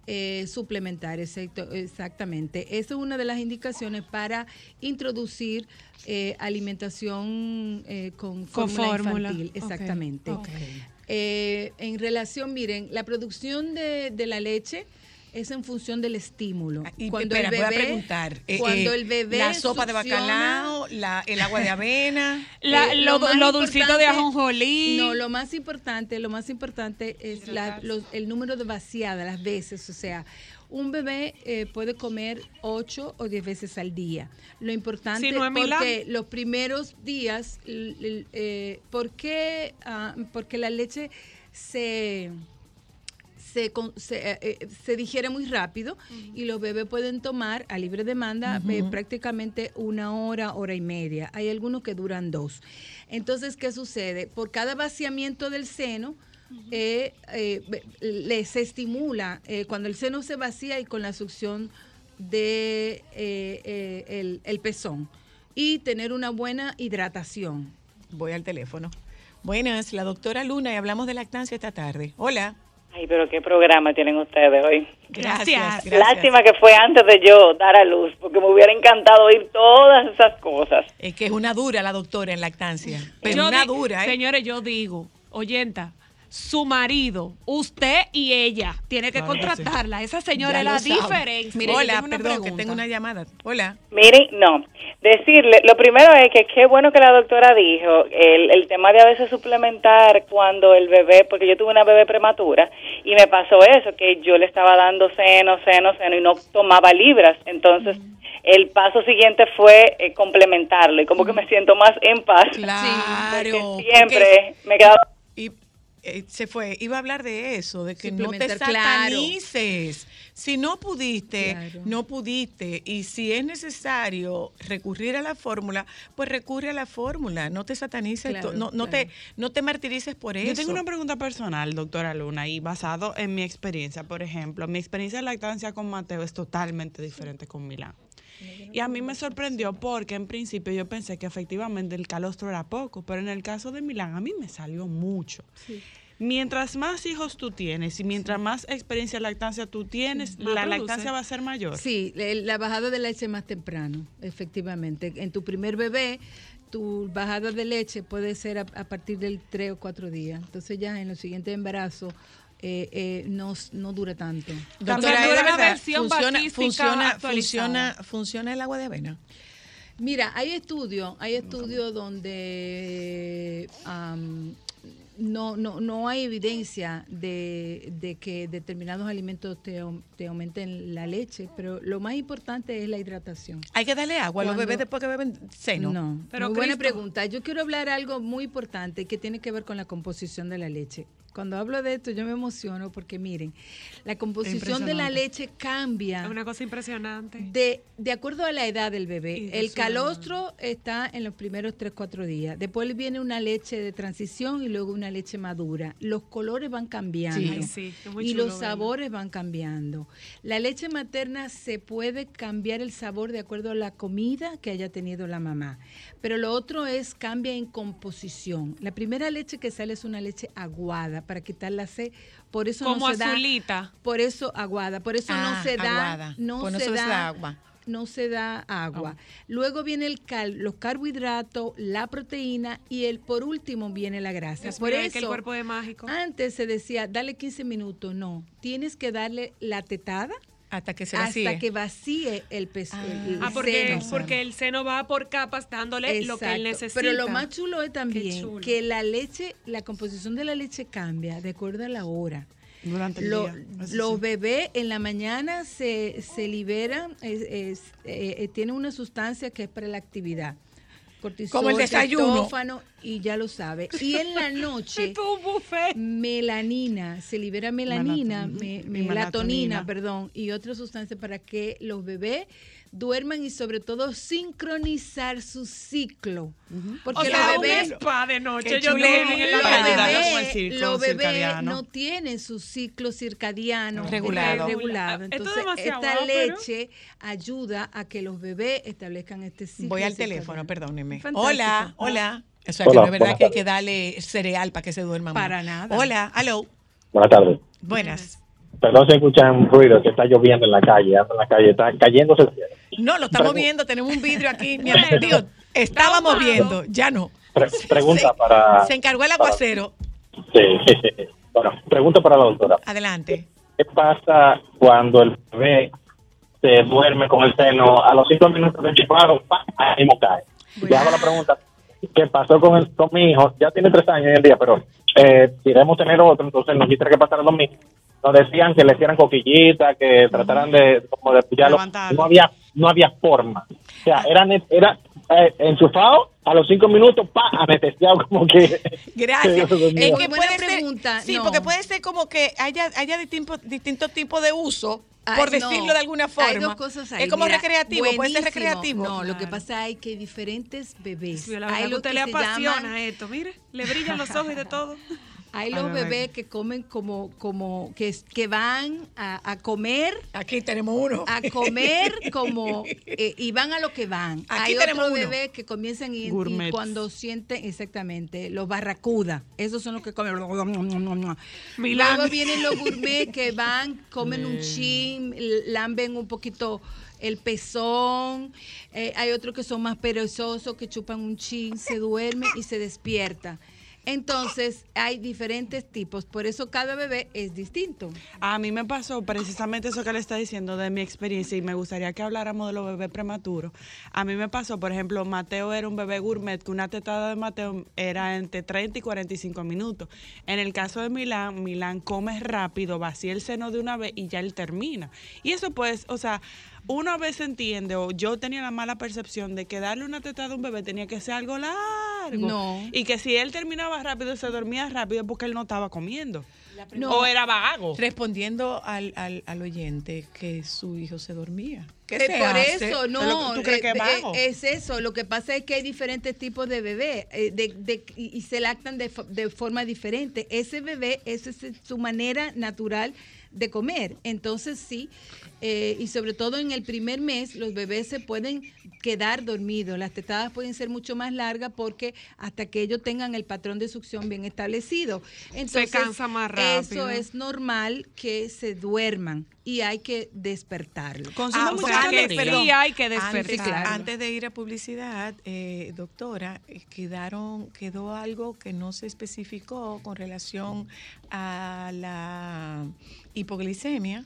eh, suplementar, exacto- exactamente. Esa es una de las indicaciones para introducir eh, alimentación eh, con, Con fórmula infantil. Exactamente. Eh, en relación, miren, la producción de, de la leche es en función del estímulo. Y, Cuando espera, el voy a bebé- preguntar. eh, cuando eh, el bebé La sopa de bacalao, la, el agua de avena. (laughs) La- Eh, lo, dulcito de ajonjolí. No, lo más importante, lo más importante es la- los- el número de vaciadas, las veces. O sea, un bebé eh, puede comer 8 o 10 veces al día. Lo importante Si no es Milán. porque los primeros días, l- l- eh, ¿por qué? Ah, porque la leche se se, eh, eh, se digiere muy rápido y los bebés pueden tomar a libre demanda eh, prácticamente una hora, hora y media. Hay algunos que duran dos. Entonces, ¿qué sucede? Por cada vaciamiento del seno, eh, eh, se estimula eh, cuando el seno se vacía y con la succión de eh, eh, el, el pezón y tener una buena hidratación. Voy al teléfono. Buenas, la doctora Luna y hablamos de lactancia esta tarde. Hola. Ay, pero qué programa tienen ustedes hoy. Gracias. gracias. Lástima que fue antes de yo dar a luz, porque me hubiera encantado oír todas esas cosas. Es que es una dura la doctora en lactancia. Pero Yo una dura, ¿eh? Señores, yo digo, oyenta, su marido, usted y ella, tiene que Claro sí. contratarla. Esa señora es la sabe. diferencia. Mire, Hola, perdón, que tengo una llamada. Hola. Miren, no, decirle, lo primero es que qué bueno que la doctora dijo, el, el tema de a veces suplementar cuando el bebé, porque yo tuve una bebé prematura y me pasó eso, que yo le estaba dando seno, seno, seno y no tomaba libras, entonces el paso siguiente fue eh, complementarlo y como que me siento más en paz. Claro. (laughs) Porque siempre me quedaba Y eh, se fue. Iba a hablar de eso, de que no te claro. satanices. Si no pudiste, no pudiste. Y si es necesario recurrir a la fórmula, pues recurre a la fórmula. No te satanices, Claro, no, no te, no te martirices por eso. Yo tengo una pregunta personal, doctora Luna, y basado en mi experiencia. Por ejemplo, mi experiencia de lactancia con Mateo es totalmente diferente con Milán. Y a mí me sorprendió porque en principio yo pensé que efectivamente el calostro era poco, pero en el caso de Milán a mí me salió mucho. Mientras más hijos tú tienes y mientras más experiencia de lactancia tú tienes, Más la produce. lactancia va a ser mayor. Sí, la bajada de leche más temprano, efectivamente. En tu primer bebé, tu bajada de leche puede ser a, a partir del 3 o 4 días. Entonces ya en los siguientes embarazos eh, eh, no, no dura tanto. Doctora, ¿es verdad? funciona, funciona, funciona, funciona el agua de avena. Mira, hay estudios, hay estudios donde am, no, no, no hay evidencia de, de que determinados alimentos te, au- te aumenten la leche, pero lo más importante es la hidratación. Hay que darle agua a los bebés después que beben seno. No, Pero muy buena pregunta. Yo quiero hablar algo muy importante que tiene que ver con la composición de la leche. Cuando hablo de esto yo me emociono porque miren, la composición de la leche cambia Es una cosa impresionante. de, de acuerdo a la edad del bebé. El calostro está en los primeros 3, 4 días. Después viene una leche de transición y luego una leche madura. Los colores van cambiando. Sí. Ay, sí, es muy y chulo los sabores van cambiando. La leche materna se puede cambiar el sabor de acuerdo a la comida que haya tenido la mamá. Pero lo otro es cambia en composición. La primera leche que sale es una leche aguada para quitar la sed. Por eso Como no se da- azulita. por eso aguada. Por eso Ah, no se da. aguada. No se da da agua. no se da agua. Luego viene el cal, los carbohidratos, la proteína y el por último viene la grasa. Dios por eso que el cuerpo es mágico. Antes se decía, dale 15 minutos, no, tienes que darle la tetada hasta que se hasta vacíe. que vacíe el peso. el Ah, porque, seno. porque el seno va por capas dándole lo que él necesita. Pero lo más chulo es también chulo. que la leche, la composición de la leche cambia de acuerdo a la hora. Durante el Lo- día. Los sí. bebés en la mañana se, se liberan, es- es- eh, eh, tienen una sustancia que es para la actividad. Cortisol, Como el desayuno. y ya lo sabe. Y en la (laughs) noche, melanina, se libera melanina, Melatonina. me- melatonina. perdón, y otras sustancias para que los bebés duerman y sobre todo sincronizar su ciclo. Porque O sea, los un bebés, spa de noche, yo en la los bebés- no tienen su ciclo circadiano Regulado. regulado. Es Entonces, esta guau, pero- leche ayuda a que los bebés establezcan este ciclo. Voy al circadiano. teléfono, perdóneme. Fantástico. Hola, hola. O sea, Hola, que no es verdad que hay que darle cereal para que se duerman más. Para nada. Hola, hello. Buenas tardes. Buenas. Perdón si escuchan ruido, que está lloviendo en la calle, en la calle, está cayéndose. No, lo estamos viendo, tenemos un vidrio aquí. Mi (laughs) amor, digo, estábamos viendo, ya no. Pre- pregunta para... Se encargó el aguacero. Sí. (laughs) Bueno, pregunta para la doctora. Adelante. ¿Qué pasa cuando el bebé se duerme con el seno a los cinco minutos de chupado? ¡pa! Ahí cae. Ya hago la pregunta. ¿Qué pasó con, el, con mi hijo? Ya tiene tres años hoy en día, pero eh, queremos tener otro, entonces nos quisiera que pasara lo mismo. Nos decían que le hicieran coquillita, que trataran de como de pillarlo. No había, no había forma. O sea, era, ne- era eh, enchufado a los cinco minutos, pa, anestesiado como que... (laughs) Gracias. que. Es que buena puede ser, pregunta, sí, no. porque puede ser como que haya, haya distinto, distintos tipos de uso, Ay, por no. decirlo de alguna forma. Hay dos cosas ahí. Es como mira, recreativo, puede ser buenísimo. recreativo. No, lo que pasa es que hay diferentes bebés. Sí, la hay que lo usted que le apasiona llaman- esto, mire, le brillan los ojos y de todo. (laughs) Hay A los bebés que comen como, como que, es- que van a, a comer. Aquí tenemos uno. A comer (laughs) como, eh, y van a lo que van. Aquí Hay otros bebés que comienzan y, y cuando sienten, exactamente, los barracuda. Esos son los que comen. Milán. Luego vienen los gourmet que van, comen un chin, lamben un poquito el pezón. Eh, hay otros que son más perezosos, que chupan un chin, se duermen y se despierta. Entonces, hay diferentes tipos, por eso cada bebé es distinto. A mí me pasó precisamente eso que le está diciendo de mi experiencia y me gustaría que habláramos de los bebés prematuros. A mí me pasó, por ejemplo, Mateo era un bebé gourmet, que una tetada de Mateo era entre 30 y 45 minutos. En el caso de Milán, Milán come rápido, vacía el seno de una vez y ya él termina. Y eso pues, o sea, una vez entiende, o yo tenía la mala percepción de que darle una tetada a un bebé tenía que ser algo largo. No. Y que si él terminaba rápido, se dormía rápido porque él no estaba comiendo. No. O era vago. Respondiendo al, al, al oyente que su hijo se dormía. ¿Qué Eh, se por hace? eso, no, ¿Tú crees que es eh, vago? eh, es eso. Lo que pasa es que hay diferentes tipos de bebé eh, de, de- y, y se lactan de, de forma diferente. Ese bebé, esa es su manera natural de comer. Entonces sí, eh, y sobre todo en el primer mes, los bebés se pueden quedar dormidos. Las tetadas pueden ser mucho más largas porque hasta que ellos tengan el patrón de succión bien establecido. Entonces, cansa más rápido. Eso es normal que se duerman y hay que despertarlo. Consume Ah, o mucha sea que, caloría. perdón, Sí, hay que antes, despertar. antes de ir a publicidad, eh, doctora, eh, quedaron, quedó algo que no se especificó con relación a la hipoglicemia.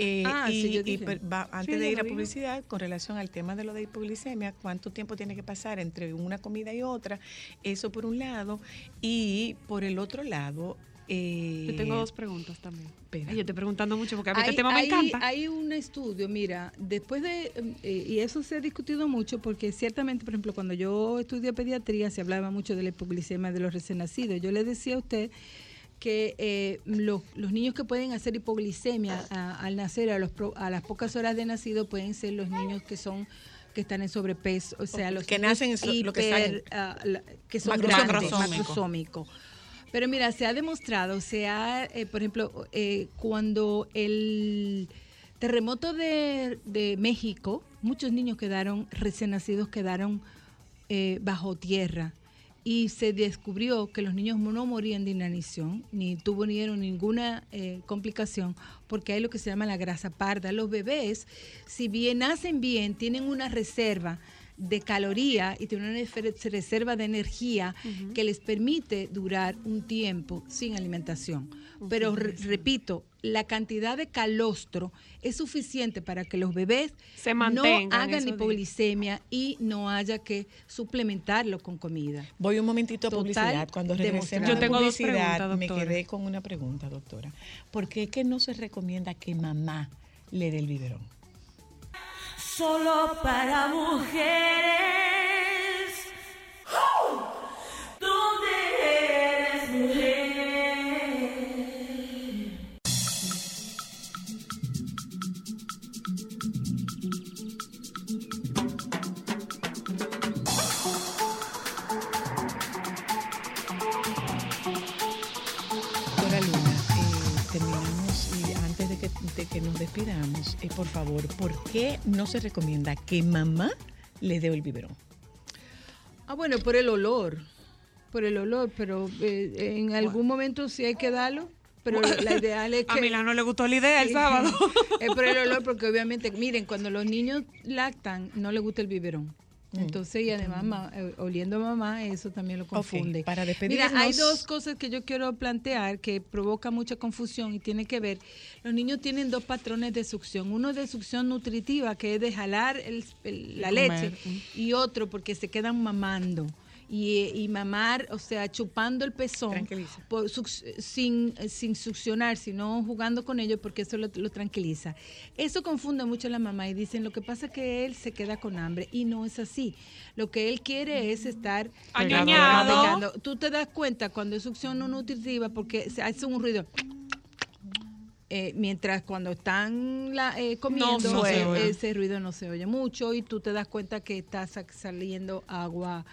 eh, Ah, y, sí, y va- antes Sí, de ir a publicidad, con relación al tema de lo de hipoglicemia, cuánto tiempo tiene que pasar entre una comida y otra, eso por un lado, y por el otro lado... eh, Yo tengo dos preguntas también. Ay, yo estoy preguntando mucho porque a mí Hay, este tema me encanta. hay un estudio, mira, después de, eh, y eso se ha discutido mucho porque ciertamente, por ejemplo, cuando yo estudié pediatría se hablaba mucho de la hipoglicemia de los recién nacidos. Yo le decía a usted que eh, los, los niños que pueden hacer hipoglicemia a- al nacer, a, los a las pocas horas de nacido, pueden ser los niños que son que están en sobrepeso, o sea, los Que nacen en so- lo que salen. ah, la- que son Macrosómico. grandes, Macrosómico. Pero mira, se ha demostrado, se ha, eh, por ejemplo, eh, cuando el terremoto de, de México, muchos niños quedaron, recién nacidos quedaron eh, bajo tierra y se descubrió que los niños no morían de inanición, ni tuvieron ninguna eh, complicación, porque hay lo que se llama la grasa parda. Los bebés, si bien nacen bien, tienen una reserva de caloría y tienen una reserva de energía que les permite durar un tiempo sin alimentación. Pero re- repito, la cantidad de calostro es suficiente para que los bebés Se no hagan días. hipoglicemia y no haya que suplementarlo con comida. Voy un momentito a Total publicidad. Cuando regresemos Yo tengo dos publicidad, preguntas, me quedé con una pregunta, doctora. ¿Por qué es que no se recomienda que mamá le dé el biberón? Solo para mujeres. Que nos despidamos, eh, por favor, ¿por qué no se recomienda que mamá le dé el biberón? Ah, bueno, por el olor. Por el olor, pero eh, en algún momento sí hay que darlo. Pero la (laughs) ideal es que. A Milán no le gustó la idea el sábado. (laughs) es por el olor, porque obviamente, miren, cuando los niños lactan, no les gusta el biberón. Entonces, y además, ma- eh, oliendo a mamá, eso también lo confunde. para Mira, despedirnos- hay dos cosas que yo quiero plantear que provoca mucha confusión y tiene que ver. Los niños tienen dos patrones de succión. Uno de succión nutritiva, que es de jalar el- el- la leche, mm. y otro porque se quedan mamando. Y, y mamar, o sea, chupando el pezón por suc- sin, sin succionar, sino jugando con ellos porque eso lo, lo tranquiliza. Eso confunde mucho a la mamá y dicen, lo que pasa es que él se queda con hambre y no es así. Lo que él quiere es estar Añoñado. masticando. Tú te das cuenta cuando es succión no nutritiva porque se hace un ruido. Eh, mientras cuando están la- eh, comiendo, No eh, ese ruido no se oye mucho y tú te das cuenta que está sa- saliendo agua,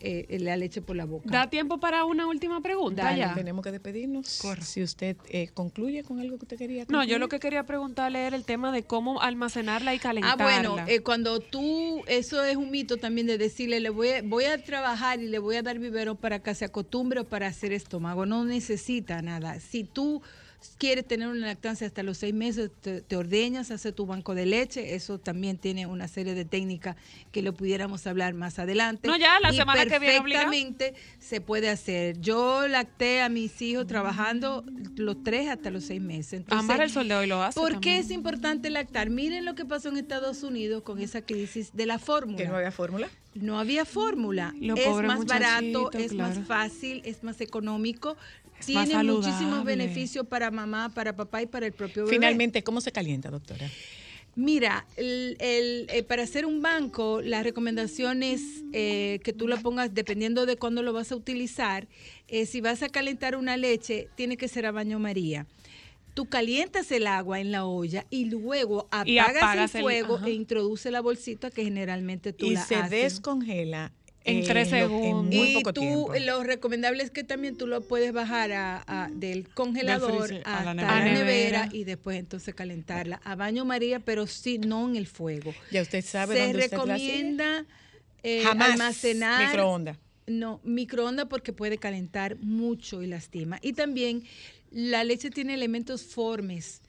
eh, la leche por la boca. Da tiempo para una última pregunta Dale, ya. tenemos que despedirnos. Si usted eh, concluye con algo que usted quería No, concluir. yo lo que quería preguntarle era el tema de cómo almacenarla y Ah, calentarla. bueno, eh, cuando tú, eso es un mito también de decirle, le voy a, voy a trabajar y le voy a dar vivero para que se acostumbre o para hacer estómago. No necesita nada. Si tú quieres tener una lactancia hasta los seis meses, te, te ordeñas, haces tu banco de leche. Eso también tiene una serie de técnicas que lo pudiéramos hablar más adelante. No, ya, la Y semana que viene. Perfectamente se puede hacer. Yo lacté a mis hijos trabajando los tres hasta los seis meses. Entonces, Amar el sol de hoy lo hace ¿Por también. qué es importante lactar? Miren lo que pasó en Estados Unidos con esa crisis de la fórmula. ¿Que no había fórmula? No había fórmula. Los es más barato, es claro. más fácil, es más económico. Tiene muchísimos beneficios para mamá, para papá y para el propio bebé. Finalmente, ¿cómo se calienta, doctora? Mira, el- el, eh, para hacer un banco, la recomendación es eh, que tú lo pongas, dependiendo de cuándo lo vas a utilizar, eh, si vas a calentar una leche, tiene que ser a baño María. Tú calientas el agua en la olla y luego apagas, Y apagas el fuego e introduce la bolsita que generalmente tú Y la se haces. descongela En eh, tres segundos. En muy y poco tú, tiempo. lo recomendable es que también tú lo puedes bajar a, a- del congelador freezer a hasta la la nevera. y después entonces calentarla a baño María, pero sí no en el fuego. Ya usted sabe Se dónde usted la recomienda eh, Jamás almacenar microondas. No, microondas porque puede calentar mucho y lastima. Y también la leche tiene elementos formes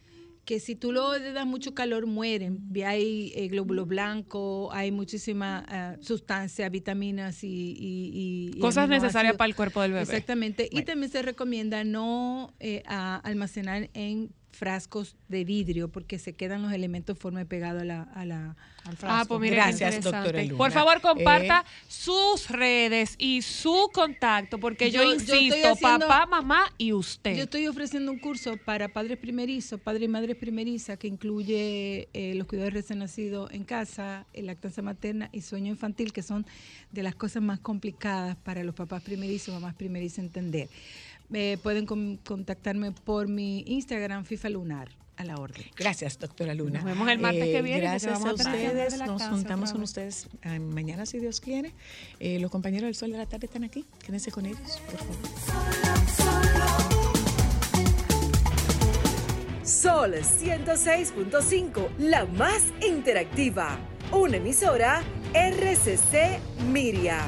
que si tú lo le das mucho calor mueren. Hay eh, glóbulo blanco, hay muchísima ah, sustancia, vitaminas y, y- y- Cosas necesarias para el cuerpo del bebé. Exactamente. Y también se recomienda no eh, a- almacenar en frascos de vidrio porque se quedan los elementos formes pegados a la, a la, al frasco. Ah, pues mire, Gracias, doctora Luna. Por favor, comparta Eh, sus redes y su contacto, porque yo, Yo- yo estoy insisto, haciendo- papá, mamá y usted. Yo estoy ofreciendo un curso para padres primerizos, padres y madres primerizas, que incluye eh, los cuidados recién nacidos en casa, eh, lactancia materna y sueño infantil, que son de las cosas más complicadas para los papás primerizos, mamás primerizas entender. Eh, pueden con- contactarme por mi Instagram, FIFA Lunar, a la orden. Gracias, doctora Luna. Nos vemos el martes que viene, porque Gracias a ustedes. Nos juntamos con ustedes eh, mañana, si Dios quiere. Eh, los compañeros del Sol de la Tarde están aquí. Quédense con ellos, por favor. Sol 106.5, la más interactiva. Una emisora RCC Miria.